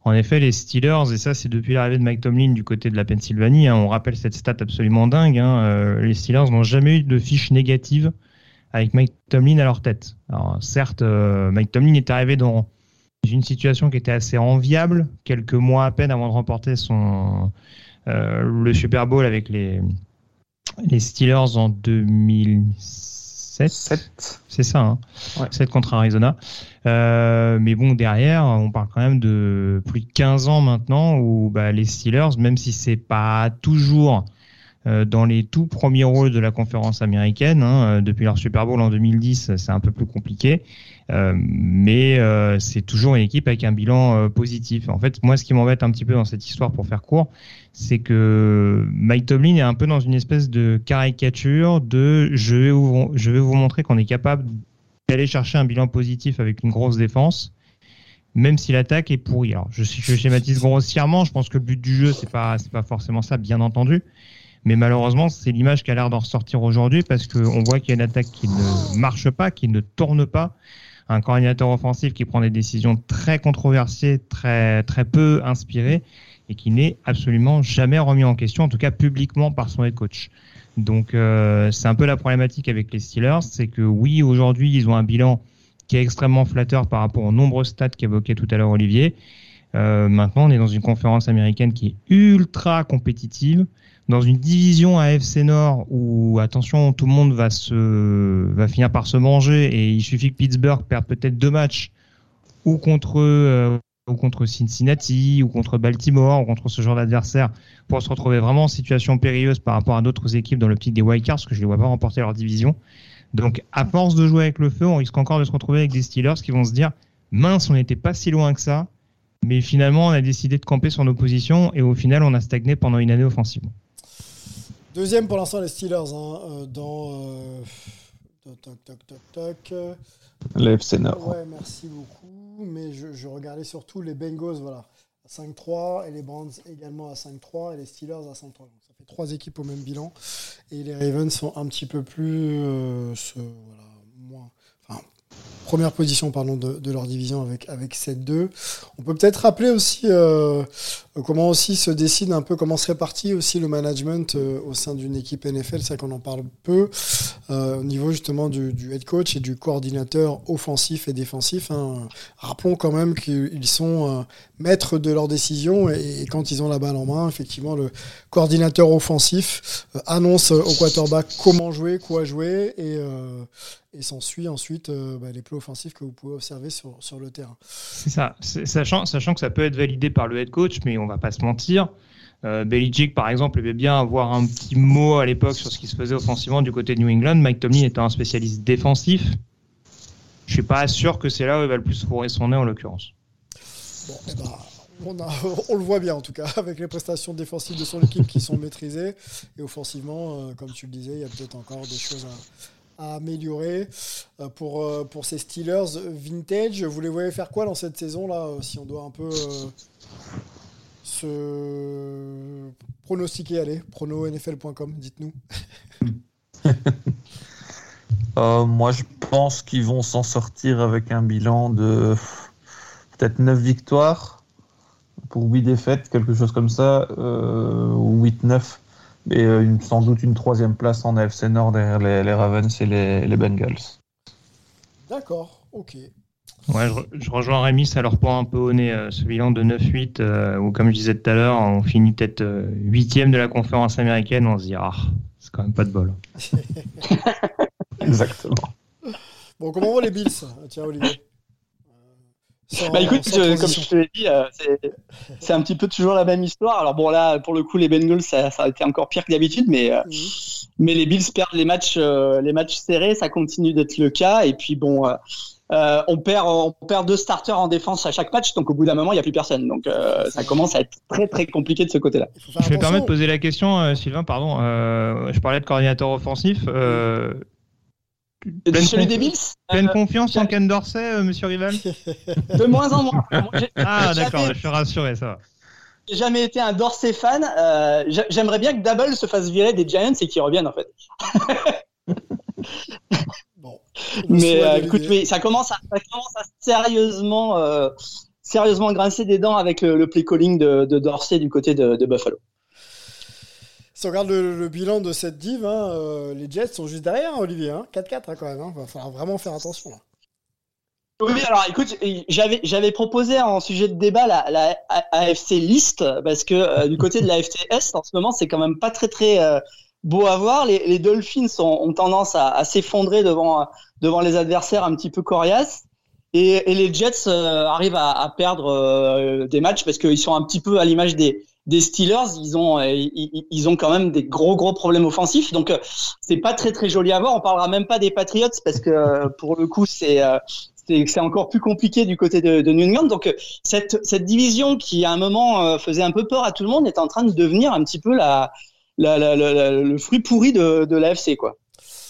en effet les Steelers et ça c'est depuis l'arrivée de Mike Tomlin du côté de la Pennsylvanie, hein, on rappelle cette stat absolument dingue. Hein, les Steelers n'ont jamais eu de fiche négative avec Mike Tomlin à leur tête. Alors certes, euh, Mike Tomlin est arrivé dans une situation qui était assez enviable, quelques mois à peine avant de remporter son euh, le Super Bowl avec les les Steelers en 2007. 7. C'est ça, hein. Ouais. 7 contre Arizona. Euh, mais bon, derrière, on parle quand même de plus de 15 ans maintenant où bah, les Steelers, même si c'est pas toujours dans les tout premiers rôles de la conférence américaine, hein, euh, depuis leur Super Bowl en 2010, c'est un peu plus compliqué. Euh, mais euh, c'est toujours une équipe avec un bilan euh, positif. En fait, moi, ce qui m'embête un petit peu dans cette histoire, pour faire court, c'est que Mike Tomlin est un peu dans une espèce de caricature de je vais vous, je vais vous montrer qu'on est capable d'aller chercher un bilan positif avec une grosse défense, même si l'attaque est pourrie. Alors, je, je schématise grossièrement, je pense que le but du jeu, c'est pas, pas forcément ça, bien entendu. Mais malheureusement, c'est l'image qui a l'air d'en ressortir aujourd'hui parce qu'on voit qu'il y a une attaque qui ne marche pas, qui ne tourne pas. Un coordinateur offensif qui prend des décisions très controversées, très, très peu inspirées et qui n'est absolument jamais remis en question, en tout cas publiquement par son head coach. Donc euh, c'est un peu la problématique avec les Steelers, c'est que oui, aujourd'hui, ils ont un bilan qui est extrêmement flatteur par rapport aux nombreux stats qu'évoquait tout à l'heure Olivier. Euh, maintenant, on est dans une conférence américaine qui est ultra compétitive, dans une division AFC Nord où, attention, tout le monde va se, va finir par se manger et il suffit que Pittsburgh perde peut-être deux matchs ou contre, euh, ou contre Cincinnati ou contre Baltimore ou contre ce genre d'adversaire pour se retrouver vraiment en situation périlleuse par rapport à d'autres équipes dans l'optique des wildcards parce que je les vois pas remporter leur division. Donc, à force de jouer avec le feu, on risque encore de se retrouver avec des Steelers qui vont se dire mince, on n'était pas si loin que ça, mais finalement, on a décidé de camper sur nos positions et au final, on a stagné pendant une année offensivement. Deuxième pour l'instant, les Steelers hein, euh, dans. euh, Toc, toc, toc, toc. Le FC Nord. Ouais, merci beaucoup. Mais je, je regardais surtout les Bengals, voilà, à 5-3 et les Browns également à 5-3 et les Steelers à 5-3. Donc ça fait trois équipes au même bilan. Et les Ravens sont un petit peu plus. euh, ce- voilà, moins. Enfin, première position pardon, de, leur division avec, avec 7-2. On peut peut-être rappeler aussi euh, comment aussi se décide un peu, comment se répartit aussi le management euh, au sein d'une équipe NFL. C'est qu'on en parle peu euh, au niveau justement du, head coach et du coordinateur offensif et défensif. hein. Rappelons quand même qu'ils sont maîtres de leurs décisions et, et quand ils ont la balle en main, effectivement, le coordinateur offensif annonce au quarterback comment jouer, quoi jouer et, et s'ensuit ensuite euh, bah, les plays offensifs que vous pouvez observer sur, sur le terrain. C'est ça. Sachant, sachant que ça peut être validé par le head coach, mais on va pas se mentir. Euh, Belichick, par exemple, aimait bien avoir un petit mot à l'époque sur ce qui se faisait offensivement du côté de New England. Mike Tomlin étant un spécialiste défensif, je suis pas sûr que c'est là où il va le plus fourrer son nez en l'occurrence. Bon, eh ben, on, a- on le voit bien en tout cas, avec les prestations défensives de son équipe qui sont maîtrisées. Et offensivement, euh, comme tu le disais, il y a peut-être encore des choses à, améliorer. Euh, pour, euh, pour ces Steelers vintage, vous les voyez faire quoi dans cette saison-là euh, Si on doit un peu euh, se pronostiquer, allez, prononfl.com, dites-nous. Euh, moi, je pense qu'ils vont s'en sortir avec un bilan de peut-être 9 victoires. pour 8 défaites, quelque chose comme ça, ou 8-9. Et sans doute une troisième place en AFC Nord derrière les, Ravens et les, les Bengals. D'accord, ok. Ouais, je, rejoins Rémi, ça leur prend un peu au nez ce bilan de 9-8, euh, où comme je disais tout à l'heure, on finit peut-être huitième de la conférence américaine, on se dit, ah, c'est quand même pas de bol. Exactement. Bon, comment vont les Bills? Tiens, Olivier. Bah écoute, comme je te l'ai dit, euh, c'est un petit peu toujours la même histoire. Alors bon, là, pour le coup, les Bengals, ça, ça a été encore pire que d'habitude, mais, euh, mais les Bills perdent les matchs, les matchs serrés, ça continue d'être le cas. Et puis bon, euh, on perd on perd deux starters en défense à chaque match, donc au bout d'un moment il n'y a plus personne. Donc euh, ça commence à être très très compliqué de ce côté-là. Je vais permettre de poser la question, euh, Sylvain, pardon. je parlais de coordinateur offensif. Pleine, celui des Bills Pleine confiance en Ken Dorsey, Monsieur Rival De moins en moins. ah d'accord, je suis rassuré, ça va. J'ai jamais été un Dorsey fan. J'aimerais bien que Double se fasse virer des Giants et qu'il revienne en fait. Mais euh, écoute, ça commence à, sérieusement, euh, sérieusement grincer des dents avec le, play calling de, Dorsey du côté de, Buffalo. Si on regarde le, bilan de cette div, hein, euh, les Jets sont juste derrière, hein, Olivier. 4-4 hein, quand même. Il va falloir vraiment faire attention. Oui, alors écoute, j'avais proposé en sujet de débat la, AFC liste parce que du côté de la AFC en ce moment c'est quand même pas très très beau à voir. Les, Dolphins ont, tendance à s'effondrer devant devant les adversaires un petit peu coriaces. Et, les Jets euh, arrivent à, perdre euh, des matchs parce qu'ils sont un petit peu à l'image des, des Steelers. Ils ont, euh, ils, ont quand même des gros gros problèmes offensifs. Donc c'est pas très très joli à voir. On parlera même pas des Patriots parce que pour le coup c'est c'est encore plus compliqué du côté de, New England. Donc cette, cette division qui à un moment faisait un peu peur à tout le monde est en train de devenir un petit peu la, la le fruit pourri de, de l'AFC quoi.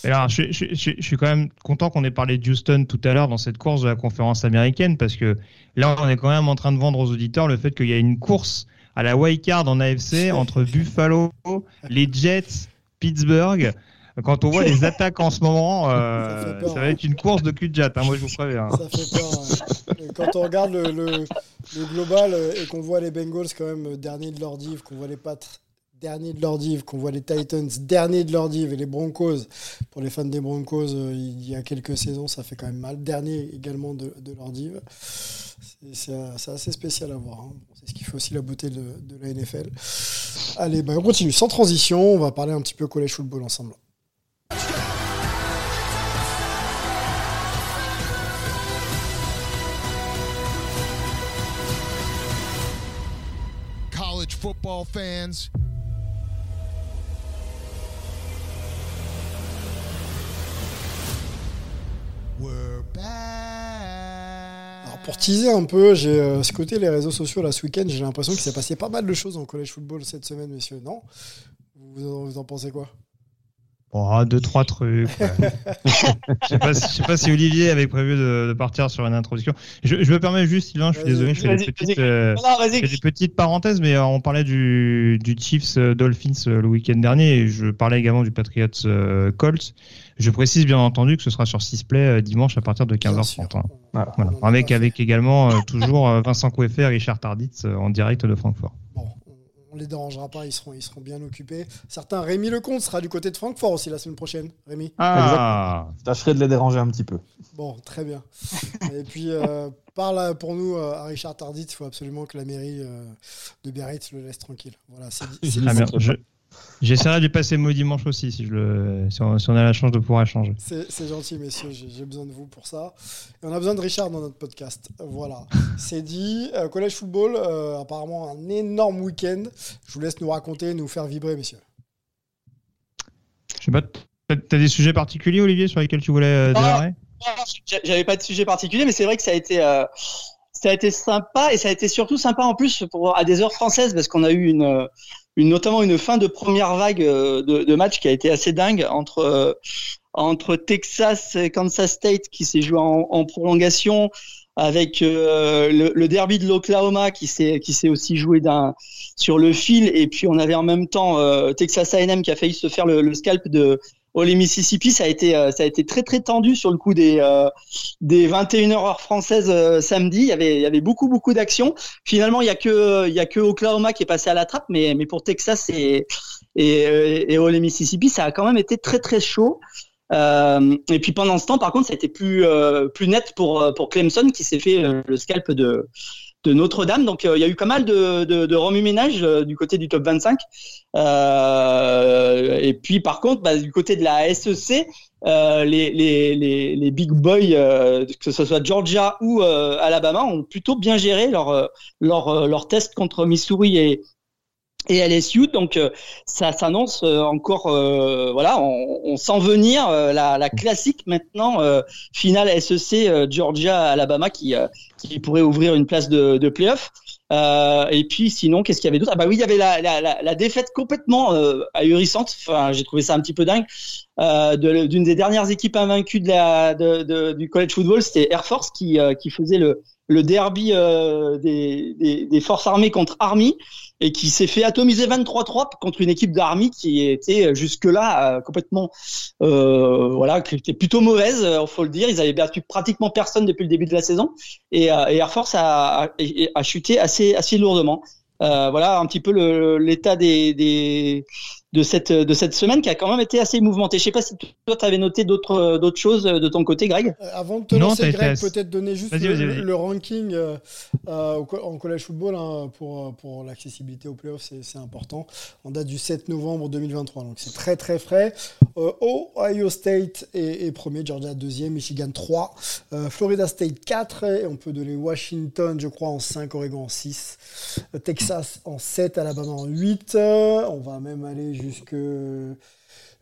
Alors, je, je, je, suis quand même content qu'on ait parlé de Houston tout à l'heure dans cette course de la conférence américaine parce que là, on est quand même en train de vendre aux auditeurs le fait qu'il y a une course à la wild card en AFC entre Buffalo, les Jets, Pittsburgh. Quand on voit les attaques en ce moment, euh, ça, va être une course de cul de jatte, hein, moi je vous préviens. Ça fait peur. Quand on regarde le, le, le global et qu'on voit les Bengals quand même dernier de leur div, qu'on voit les Pats dernier de leur div, qu'on voit les Titans dernier de leur div et les Broncos, pour les fans des Broncos, euh, il y a quelques saisons, ça fait quand même mal. Dernier également de, de leur div. C'est assez spécial à voir. Hein. C'est ce qui fait aussi la beauté de, la NFL. Allez, bah, on continue sans transition. On va parler un petit peu collège football ensemble. College football fans. Pour teaser un peu, j'ai euh, ce côté les réseaux sociaux là ce week-end, j'ai l'impression qu'il s'est passé pas mal de choses en college football cette semaine, messieurs. Non? Vous en, pensez quoi? Oh, deux, trois trucs. je sais pas, sais pas si Olivier avait prévu de, partir sur une introduction. Je, me permets juste, Sylvain, je suis désolé, je fais des petites, euh, des petites parenthèses, mais euh, on parlait du, du Chiefs Dolphins le week-end dernier et je parlais également du Patriots Colts. Je précise bien entendu que ce sera sur Sisplay euh, dimanche à partir de 15h30. Hein. Voilà. Avec, avec également euh, toujours euh, Vincent Coueffet et Richard Tarditz en direct de Francfort. Bon, on les dérangera pas, ils seront, ils seront bien occupés. Certains, Rémi Lecomte sera du côté de Francfort aussi la semaine prochaine. Rémi Ah Je tâcherai de les déranger un petit peu. Bon, très bien. et puis, parle pour nous à Richard Tarditz, il faut absolument que la mairie de Biarritz le laisse tranquille. Voilà, c'est dit. J'essaierai de lui passer le mot dimanche aussi si, je le, si, on, a la chance de pouvoir échanger. C'est gentil, messieurs. J'ai besoin de vous pour ça. Et on a besoin de Richard dans notre podcast. Voilà. C'est dit. Euh, collège football, euh, apparemment un énorme week-end. Je vous laisse nous raconter, nous faire vibrer, messieurs. Je sais pas. T'as des sujets particuliers, Olivier, sur lesquels tu voulais euh, démarrer J'avais pas de sujet particulier, mais c'est vrai que ça a été. ça a été sympa et ça a été surtout sympa en plus pour, à des heures françaises parce qu'on a eu une, notamment une fin de première vague euh, de, match qui a été assez dingue entre euh, entre Texas et Kansas State qui s'est joué en, prolongation avec euh, le, derby de l'Oklahoma qui s'est qui s'est aussi joué sur le fil. Et puis on avait en même temps Texas A&M qui a failli se faire le scalp de au les Mississippi, ça a été ça a été très très tendu sur le coup des des 21h heures françaises samedi. Il y avait il y avait beaucoup beaucoup d'actions. Finalement, il y a que il y a que Oklahoma qui est passé à la trappe, mais mais pour Texas et et, et au les Mississippi, ça a quand même été très très chaud. Euh, et puis pendant ce temps, par contre, ça a été plus euh, plus net pour euh, pour Clemson qui s'est fait le scalp de de Notre-Dame. Donc il y a eu pas mal de de, de remue-ménage du côté du top 25. et puis par contre, bah, du côté de la SEC, les, les, les, les, big boys, que ce soit Georgia ou Alabama, ont plutôt bien géré leur leur leur test contre Missouri et, et LSU. Donc euh, ça s'annonce euh, encore, euh, voilà, on, on, sent venir la, la, classique maintenant finale SEC Georgia Alabama qui qui pourrait ouvrir une place de, de playoff. et puis sinon, qu'est-ce qu'il y avait d'autre? Ah bah oui, il y avait la, la, la défaite complètement ahurissante. Enfin, j'ai trouvé ça un petit peu dingue. d'une des dernières équipes invaincues de la, de, de, du college football, c'était Air Force qui, qui faisait le, le derby des, des, des, forces armées contre Army et qui s'est fait atomiser 23-3 contre une équipe d'Army qui était jusque-là euh, complètement, euh, voilà, qui était plutôt mauvaise, il euh, faut le dire. Ils avaient battu pratiquement personne depuis le début de la saison et, euh, et Air Force a, a, a, chuté assez, assez lourdement. voilà un petit peu l'état des, des de cette de cette semaine qui a quand même été assez mouvementée. Je sais pas si toi tu avais noté d'autres d'autres choses de ton côté, Greg? Euh, avant de te lancer, Greg, peut-être donner juste le, ranking euh, euh, en collège football hein, pour pour l'accessibilité aux playoffs, c'est important. En date du 7 novembre 2023, donc c'est très très frais. Ohio State est, premier, Georgia deuxième, Michigan 3, Florida State 4, et on peut donner Washington, je crois, en 5, Oregon en 6, Texas en 7, Alabama en 8. on va même aller jusque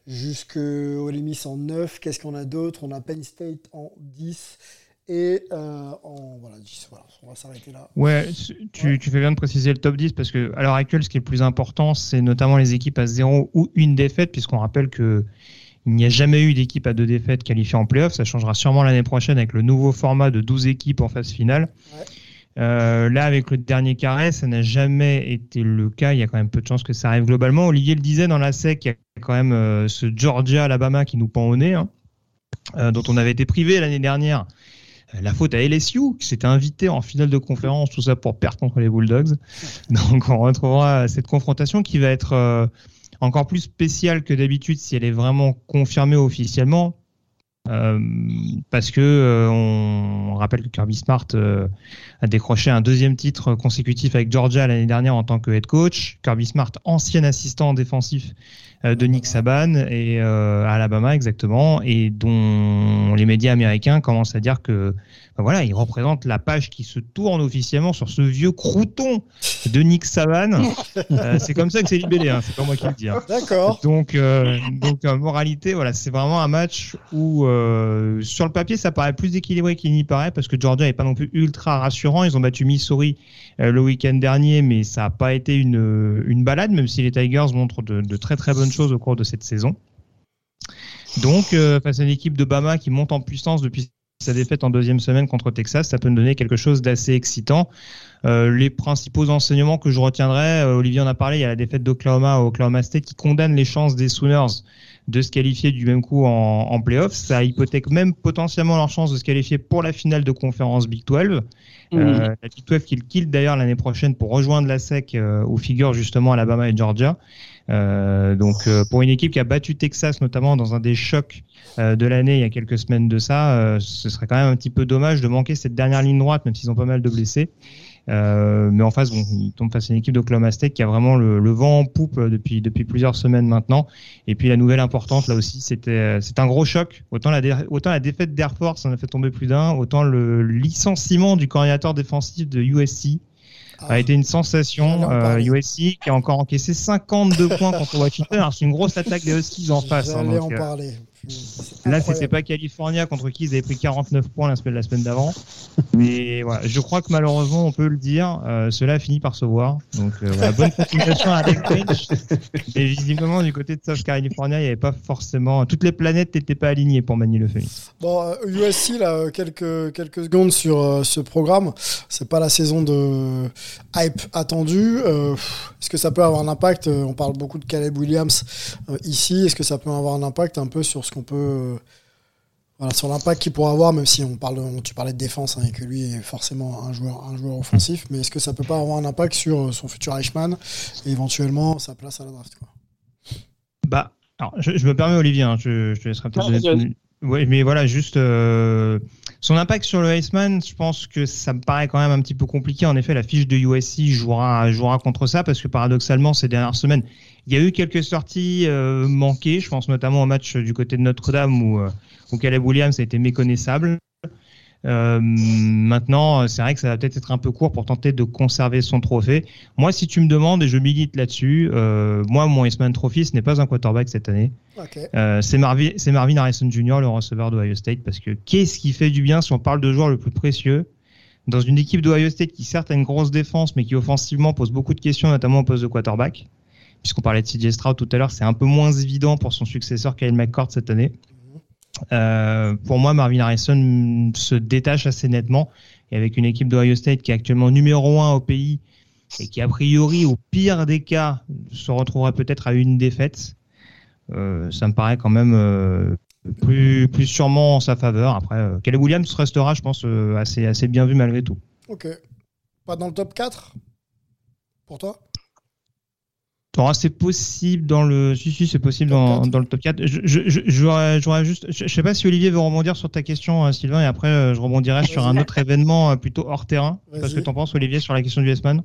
jusque Olemis en 9. Qu'est-ce qu'on a d'autre? On a Penn State en 10 et euh, en voilà, 10. Voilà, on va s'arrêter là. Ouais, tu, tu, fais bien de préciser le top 10 parce que à l'heure actuelle, ce qui est le plus important, c'est notamment les équipes à 0 ou une défaite, puisqu'on rappelle que il n'y a jamais eu d'équipe à deux défaites qualifiée en playoff. Ça changera sûrement l'année prochaine avec le nouveau format de 12 équipes en phase finale. Ouais. Euh, là, avec le dernier carré, ça n'a jamais été le cas. Il y a quand même peu de chances que ça arrive globalement. Olivier le disait dans la SEC, il y a quand même euh, ce Georgia-Alabama qui nous pend au nez, hein, euh, dont on avait été privé l'année dernière. La faute à LSU, qui s'était invité en finale de conférence, tout ça pour perdre contre les Bulldogs. Donc on retrouvera cette confrontation qui va être encore plus spéciale que d'habitude si elle est vraiment confirmée officiellement. Parce que on, rappelle que Kirby Smart a décroché un deuxième titre consécutif avec Georgia l'année dernière en tant que head coach. Kirby Smart, ancien assistant défensif de Nick Saban et à Alabama exactement, et dont les médias américains commencent à dire que ben voilà, il représente la page qui se tourne officiellement sur ce vieux crouton de Nick Saban. c'est comme ça que c'est libellé, hein, c'est pas moi qui le dis. Hein. D'accord. Donc, donc moralité, voilà, c'est vraiment un match où euh, sur le papier, ça paraît plus équilibré qu'il n'y paraît parce que Georgia n'est pas non plus ultra rassurant. Ils ont battu Missouri euh, le week-end dernier, mais ça n'a pas été une, une balade, même si les Tigers montrent de, très très bonnes choses au cours de cette saison. Donc, euh, face à une équipe de Bama qui monte en puissance depuis sa défaite en deuxième semaine contre Texas, ça peut nous donner quelque chose d'assez excitant. les principaux enseignements que je retiendrai, Olivier en a parlé, il y a la défaite d'Oklahoma à Oklahoma State qui condamne les chances des Sooners de se qualifier du même coup en, en playoff. Ça hypothèque même potentiellement leur chance de se qualifier pour la finale de conférence Big 12. Mmh. Euh, la Big 12 qui quitte d'ailleurs l'année prochaine pour rejoindre la SEC euh, où figurent justement Alabama et Georgia. Euh, donc euh, pour une équipe qui a battu Texas notamment dans un des chocs de l'année il y a quelques semaines de ça, ce serait quand même un petit peu dommage de manquer cette dernière ligne droite même s'ils ont pas mal de blessés. Euh, mais en face, bon, il tombe face à une équipe d'Oklahoma State qui a vraiment le, le, vent en poupe depuis depuis plusieurs semaines maintenant. Et puis la nouvelle importante là aussi, c'était c'est un gros choc. Autant la autant la défaite d'Air Force en a fait tomber plus d'un, autant le licenciement du coordinateur défensif de USC a ah. été une sensation. Euh, USC qui a encore encaissé 52 points contre Washington. C'est une grosse attaque des Huskies en face. Hein, donc, en euh, parler. Là, c'était pas California contre qui ils avaient pris 49 points la semaine, la semaine d'avant. Mais voilà, je crois que malheureusement, on peut le dire, euh, cela a fini par se voir. Donc, euh, voilà, bonne continuation à Alex Grinch. Et visiblement, du côté de South California, il n'y avait pas forcément. Toutes les planètes n'étaient pas alignées pour manier le Phoenix. Bon, euh, USC, là, quelques, quelques secondes sur euh, ce programme. C'est pas la saison de hype attendue. Euh, Est-ce que ça peut avoir un impact? Euh, On parle beaucoup de Caleb Williams euh, ici. Est-ce que ça peut avoir un impact un peu sur ce qu'on peut. euh, voilà, sur l'impact qu'il pourra avoir, même si on parle, on- tu parlais de défense hein, et que lui est forcément un joueur, un joueur offensif, mais est-ce que ça peut pas avoir un impact sur euh, son futur Eichmann et éventuellement sa place à la draft quoi? Bah, alors, je, je me permets, Olivier, hein, je, je te laisserai peut-être donner Ouais, mais voilà, juste euh, son impact sur le Iceman, je pense que ça me paraît quand même un petit peu compliqué. En effet, la fiche de USC jouera, jouera contre ça parce que paradoxalement, ces dernières semaines, il y a eu quelques sorties euh, manquées. Je pense notamment au match du côté de Notre-Dame où, euh, où Caleb Williams a été méconnaissable. Euh, maintenant, c'est vrai que ça va peut-être être un peu court pour tenter de conserver son trophée. Moi, si tu me demandes, et je milite là-dessus, euh, moi, mon Iceman Trophy, ce n'est pas un quarterback cette année. Euh, c'est Marvin, Marvin Harrison Jr., le receveur d'Ohio State, parce que qu'est-ce qui fait du bien si on parle de joueur le plus précieux dans une équipe d'Ohio State qui certes a une grosse défense, mais qui offensivement pose beaucoup de questions, notamment au poste de quarterback? Puisqu'on parlait de CJ Stroud tout à l'heure, c'est un peu moins évident pour son successeur Kyle McCord cette année. Euh, pour moi, Marvin Harrison se détache assez nettement. Et avec une équipe d'Ohio State qui est actuellement numéro un au pays et qui, a priori, au pire des cas, se retrouvera peut-être à une défaite, euh, ça me paraît quand même euh, plus, plus sûrement en sa faveur. Après, Caleb Williams restera, je pense, assez, assez bien vu malgré tout. Ok. Pas dans le top 4 Pour toi? Alors, c'est possible dans le. Si, si, c'est possible dans, dans le top 4. Je, je, je, j'aurais- j'aurais juste. Je, je sais pas si Olivier veut rebondir sur ta question, euh, Sylvain, et après, euh, je rebondirai sur un autre événement euh, plutôt hors terrain. Parce que t'en penses, Olivier, sur la question du S-Man?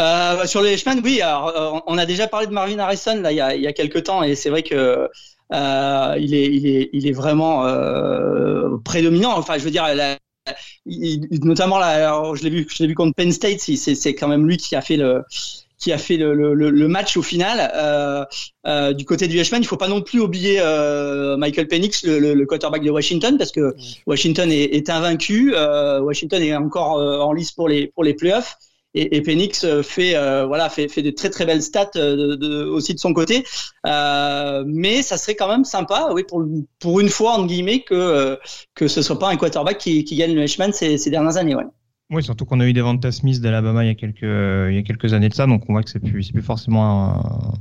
Euh, sur les Eichmann, oui. Alors, on a déjà parlé de Marvin Harrison là il y a, il y a quelques temps et c'est vrai que euh, il est il est il est vraiment euh, prédominant. Enfin, je veux dire, la- il- notamment là, alors, je l'ai vu je l'ai vu contre Penn State. C'est c'est quand même lui qui a fait le qui a fait le, le, le- match au final. Euh, euh, du côté du Eichmann, il faut pas non plus oublier euh, Michael Penix, le, le, le quarterback de Washington, parce que Washington est, est invaincu. Euh, Washington est encore euh, en lice pour les pour les playoffs. Et, et Penix euh, fait euh, voilà fait, fait de très très belles stats de, de- aussi de son côté. Euh, mais ça serait quand même sympa, oui, pour pour une fois entre guillemets que que ce soit pas un quarterback qui, qui gagne le Heisman ces, ces dernières années. Ouais. Oui, surtout qu'on a eu Devonta Smith d'Alabama il y a quelques euh, il y a quelques années de ça, donc on voit que c'est plus plus forcément un-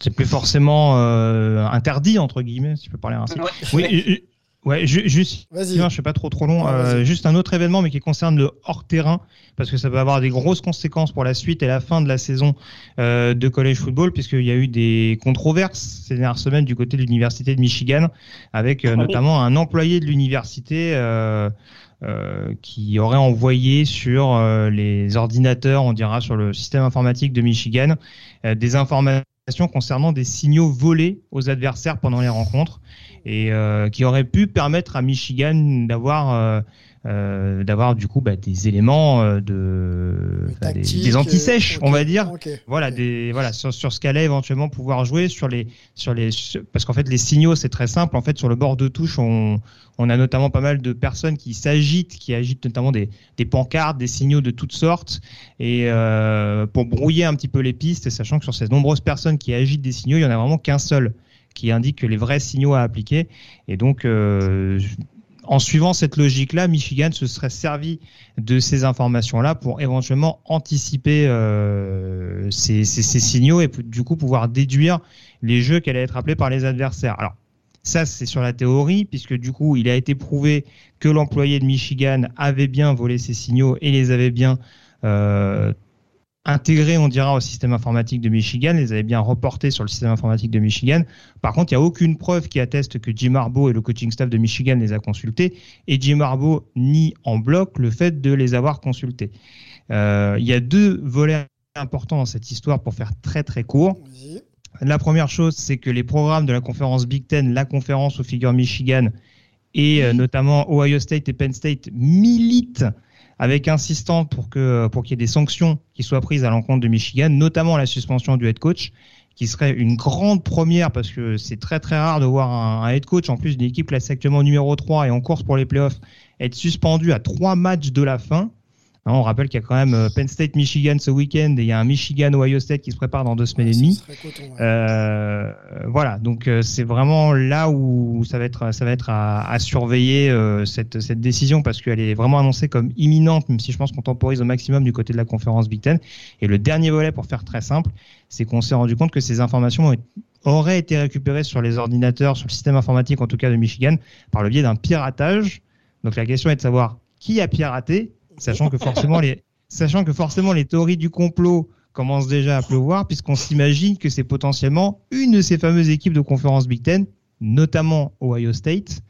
c'est plus forcément euh, interdit entre guillemets, si je peux parler ainsi. Ouais. Oui, ouais, ju- juste je suis pas trop trop long. Ouais, Euh, juste un autre événement, mais qui concerne le hors terrain, parce que ça peut avoir des grosses conséquences pour la suite et la fin de la saison euh, de college football, puisqu'il y a eu des controverses ces dernières semaines du côté de l'université de Michigan, avec euh, Ah notamment un employé de l'université. Euh, qui aurait envoyé sur euh, les ordinateurs, on dira sur le système informatique de Michigan, euh, des informations concernant des signaux volés aux adversaires pendant les rencontres et qui aurait pu permettre à Michigan d'avoir euh, d'avoir du coup bah, des éléments euh, de des, des anti-sèches, euh, on va dire. Voilà, des voilà sur, sur ce qu'allait éventuellement pouvoir jouer sur les sur les parce qu'en fait les signaux c'est très simple. En fait sur le bord de touche on on a notamment pas mal de personnes qui s'agitent qui agitent notamment des des pancartes des signaux de toutes sortes. Et euh, pour brouiller un petit peu les pistes sachant que sur ces nombreuses personnes qui agitent des signaux il y en a vraiment qu'un seul qui indique les vrais signaux à appliquer. Et donc euh, en suivant cette logique-là, Michigan se serait servi de ces informations-là pour éventuellement anticiper euh, ces, signaux et du coup pouvoir déduire les jeux qui allaient être appelés par les adversaires. Alors, ça, c'est sur la théorie, puisque du coup, il a été prouvé que l'employé de Michigan avait bien volé ces signaux et les avait bien euh, intégrés, on dira, au système informatique de Michigan, les avait bien reportés sur le système informatique de Michigan. Par contre, il n'y a aucune preuve qui atteste que Jim Harbaugh et le coaching staff de Michigan les a consultés, et Jim Harbaugh nie en bloc le fait de les avoir consultés. Euh, il y a deux volets importants dans cette histoire pour faire très très court. La première chose, c'est que les programmes de la conférence Big Ten, la conférence où figure Michigan et euh, notamment Ohio State et Penn State militent avec insistance pour que pour qu'il y ait des sanctions qui soient prises à l'encontre de Michigan, notamment la suspension du head coach, qui serait une grande première parce que c'est très très rare de voir un, un head coach en plus d'une équipe classée actuellement numéro 3 et en course pour les playoffs être suspendu à trois matchs de la fin. Hein, on rappelle qu'il y a quand même euh, Penn State, Michigan ce week-end et il y a un Michigan Ohio State qui se prépare dans deux semaines et demie. Euh, voilà, donc euh, c'est vraiment là où ça va être, ça va être à, à surveiller euh, cette, cette décision parce qu'elle est vraiment annoncée comme imminente, même si je pense qu'on temporise au maximum du côté de la conférence Big Ten. Et le dernier volet, pour faire très simple, c'est qu'on s'est rendu compte que ces informations auraient été récupérées sur les ordinateurs, sur le système informatique en tout cas de Michigan, par le biais d'un piratage. Donc la question est de savoir qui a piraté sachant que forcément les, sachant que forcément les théories du complot commencent déjà à pleuvoir, puisqu'on s'imagine que c'est potentiellement une de ces fameuses équipes de conférence Big Ten, notamment Ohio State,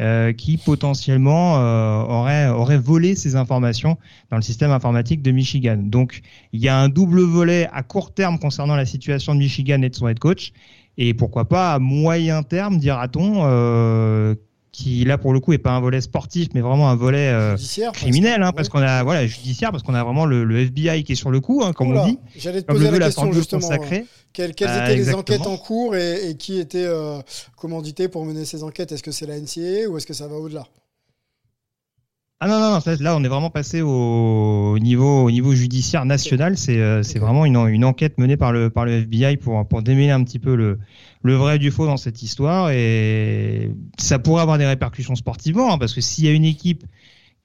euh, qui potentiellement euh, aurait, aurait volé ces informations dans le système informatique de Michigan. Donc il y a un double volet à court terme concernant la situation de Michigan et de son head coach, et pourquoi pas à moyen terme, dira-t-on, euh, qui là pour le coup est pas un volet sportif mais vraiment un volet euh, criminel hein, parce qu'on a voilà judiciaire parce qu'on a vraiment le, le, FBI qui est sur le coup hein, comme on dit. j'allais te poser la, question justement quelles, quelles étaient les enquêtes en cours et, et qui était euh, commandité pour mener ces enquêtes? Est-ce que c'est la NCA ou est-ce que ça va au-delà? Ah non, non, non, là on est vraiment passé au niveau, au niveau judiciaire national. C'est euh, vraiment une, une enquête menée par le, par le FBI pour, pour démêler un petit peu le, le vrai du faux dans cette histoire. Et ça pourrait avoir des répercussions sportivement, hein, parce que s'il y a une équipe,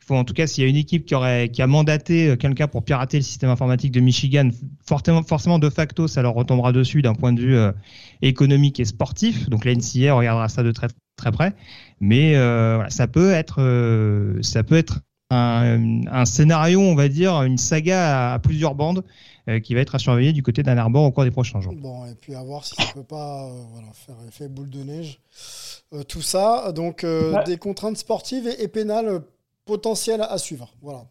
en tout cas s'il y a une équipe qui, aurait, qui a mandaté euh, quelqu'un pour pirater le système informatique de Michigan, forcément, forcément de facto ça leur retombera dessus d'un point de vue euh, économique et sportif. Donc la NCA regardera ça de très très près. Mais euh, voilà, ça peut être, euh, ça peut être un, un, scénario, on va dire, une saga à, plusieurs bandes euh, qui va être à surveiller du côté d'un Arbor au cours des prochains jours. Bon, et puis à voir si ça peut pas euh, voilà, faire effet boule de neige. Euh, tout ça, donc ouais. des contraintes sportives et, et pénales potentielles à suivre. Voilà.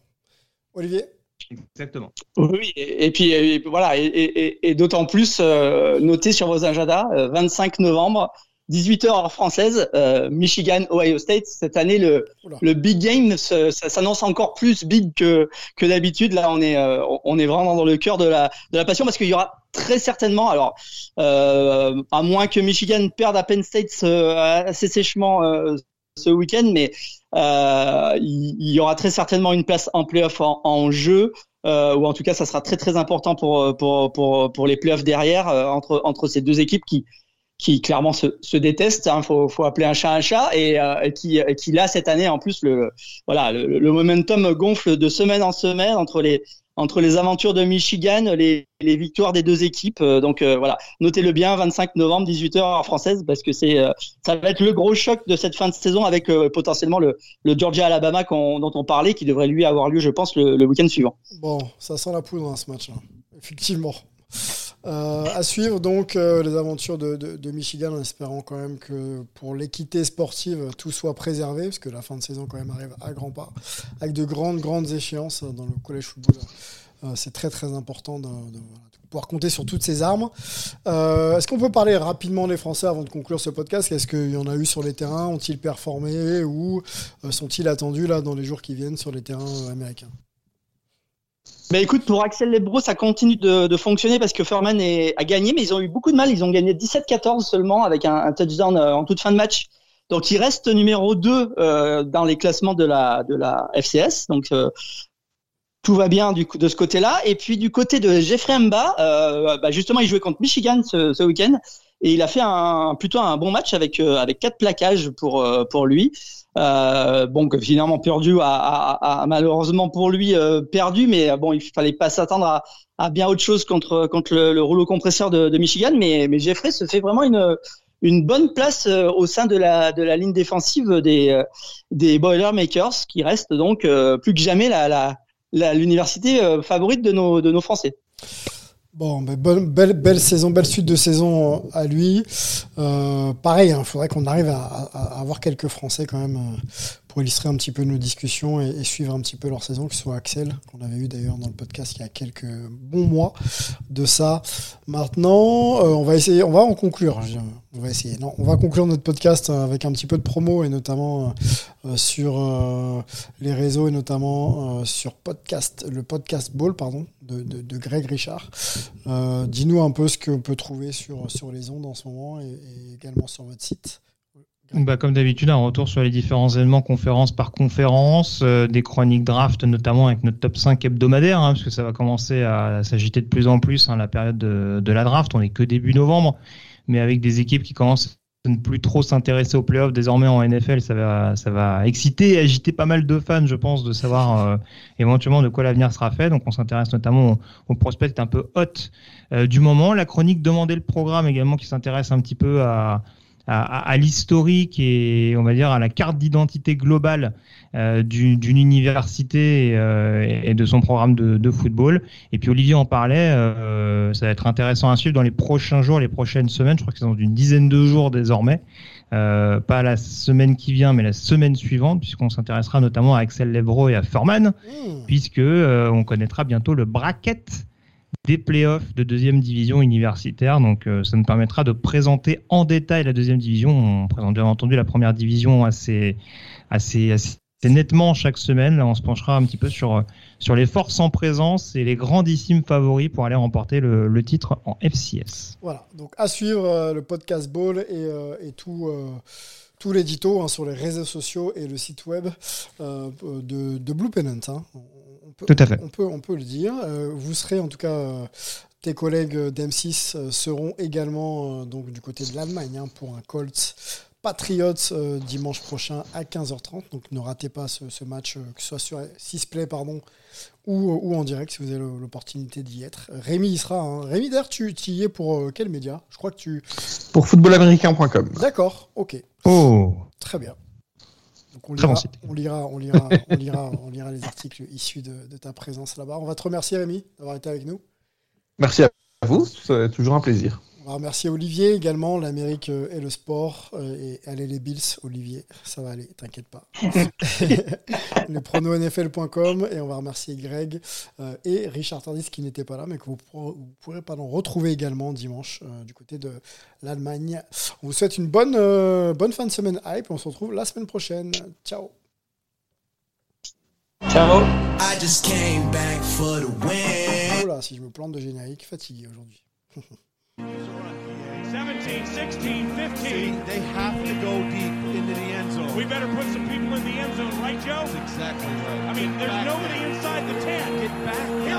Olivier? Exactement. Oui, et, et puis et, voilà, et, et d'autant plus, euh, notez sur vos agendas, 25 novembre, 18h heure française, euh, Michigan, Ohio State. Cette année, le, le big game, ça, ça s'annonce encore plus big que, que d'habitude. Là, on est, euh, on est vraiment dans le cœur de la, de la passion parce qu'il y aura très certainement, alors, euh, à moins que Michigan perde à Penn State assez sèchement ce week-end, mais il, il, y aura très certainement une place en playoff en, en jeu. Euh, ou en tout cas, ça sera très très important pour pour pour pour les playoffs derrière euh, entre entre ces deux équipes qui qui clairement se, se détestent, hein, faut, appeler un chat un chat, et, euh, qui, qui là cette année en plus le voilà le, momentum gonfle de semaine en semaine entre les entre les aventures de Michigan, les, les victoires des deux équipes. Euh, donc euh, voilà, notez-le bien, 25 novembre, 18h en française, parce que c'est ça va être le gros choc de cette fin de saison avec potentiellement le, le Georgia-Alabama dont on parlait, qui devrait lui avoir lieu, je pense, le, week-end suivant. Bon, ça sent la poudre dans ce match, là. effectivement. Euh, à suivre donc euh, les aventures de, Michigan en espérant quand même que pour l'équité sportive tout soit préservé parce que la fin de saison quand même arrive à grands pas avec de grandes grandes échéances dans le collège football. Euh, c'est très très important de, pouvoir compter sur toutes ces armes. Euh, Est-ce qu'on peut parler rapidement des Français avant de conclure ce podcast? Est-ce qu'il y en a eu sur les terrains? Ont-ils performé? Ou euh, sont-ils attendus là dans les jours qui viennent sur les terrains américains? Écoute, pour Axel Lebro, ça continue de, fonctionner parce que Furman a gagné, mais ils ont eu beaucoup de mal. Ils ont gagné 17-14 seulement avec un, touchdown en toute fin de match. Donc, il reste numéro 2 euh, dans les classements de la, de la FCS. Donc, euh, tout va bien du de ce côté-là. Et puis, du côté de Jeffrey Mba, euh, bah justement, il jouait contre Michigan ce week-end. Et il a fait un, plutôt un bon match avec, euh, avec quatre plaquages pour, pour lui. Euh, bon, finalement perdu a, a, a, malheureusement pour lui euh, perdu, mais bon, il fallait pas s'attendre à, à, bien autre chose contre contre le, le rouleau compresseur de, de, Michigan, mais mais Jeffrey se fait vraiment une une bonne place euh, au sein de la de la ligne défensive des euh, des Boilermakers, qui reste donc euh, plus que jamais la la l'université favorite de nos de nos Français. Bon, belle, belle saison, belle suite de saison à lui. Euh, pareil, il hein, faudrait qu'on arrive à, à, avoir quelques Français quand même pour illustrer un petit peu nos discussions et, suivre un petit peu leur saison, que ce soit Axel, qu'on avait eu d'ailleurs dans le podcast il y a quelques bons mois de ça. Maintenant, euh, on va essayer, on va en conclure. On va essayer. Non, on va conclure notre podcast avec un petit peu de promo et notamment sur les réseaux et notamment sur podcast, le podcast Ball, pardon, de, Greg Richard. Dis-nous un peu ce qu'on peut trouver sur, sur les ondes en ce moment et également sur votre site. Bah, comme d'habitude, un retour sur les différents événements conférence par conférence, euh, des chroniques draft notamment avec notre top 5 hebdomadaire, hein, parce que ça va commencer à, s'agiter de plus en plus hein, la période de, la draft. On est que début novembre, mais avec des équipes qui commencent à ne plus trop s'intéresser aux playoffs désormais en NFL, ça va, exciter et agiter pas mal de fans, je pense, de savoir euh, éventuellement de quoi l'avenir sera fait. Donc on s'intéresse notamment aux, prospects un peu hot euh, du moment. La chronique demander le programme également qui s'intéresse un petit peu à à, l'historique et on va dire à la carte d'identité globale euh, d'une université euh, et, de son programme de, football. Et puis Olivier en parlait, euh, ça va être intéressant à suivre dans les prochains jours, les prochaines semaines. Je crois que c'est dans une dizaine de jours désormais. pas la semaine qui vient, mais la semaine suivante, puisqu'on s'intéressera notamment à Axel Levro et à Furman, mmh. puisque on connaîtra bientôt le bracket des playoffs de deuxième division universitaire. Donc, euh, ça nous permettra de présenter en détail la deuxième division. On présente bien entendu la première division assez, assez, assez nettement chaque semaine. Là, on se penchera un petit peu sur, sur les forces en présence et les grandissimes favoris pour aller remporter le, titre en FCS. Voilà, donc à suivre euh, le podcast Ball et, euh, et tout tout l'édito hein, sur les réseaux sociaux et le site web de, de, Blue Pennant. Hein. Tout à fait. On peut, on peut le dire. Euh, vous serez, en tout cas, euh, tes collègues d'M6 euh, seront également donc, du côté de l'Allemagne hein, pour un Colts Patriots dimanche prochain à 15h30. Donc ne ratez pas ce, match, que ce soit sur 6play pardon, ou, ou, en direct si vous avez l'opportunité d'y être. Rémi y sera. Hein. Rémi, d'ailleurs, tu, tu, y es pour quel média? Je crois que tu. Pour footballaméricain.com. D'accord, ok. Oh Très bien on lira, on lira, on lira, on lira, les articles issus de, ta présence là-bas. On va te remercier, Rémi, d'avoir été avec nous. Merci à vous, c'est toujours un plaisir. On va remercier Olivier également, l'Amérique euh, et le sport. Euh, et allez les Bills, Olivier, ça va aller, t'inquiète pas. le prononfl.com et on va remercier Greg euh, et Richard Tardis qui n'était pas là, mais que vous, pourrez pardon, retrouver également dimanche du côté de l'Allemagne. On vous souhaite une bonne, bonne fin de semaine hype. On se retrouve la semaine prochaine. Ciao. Ciao. I just came back for the win. Oh là, si je me plante de générique, fatigué aujourd'hui. 17, 16, 15. See, they have to go deep into the end zone. We better put some people in the end zone, right, Joe? That's exactly right. I mean, there's nobody inside the 10. Get back. Here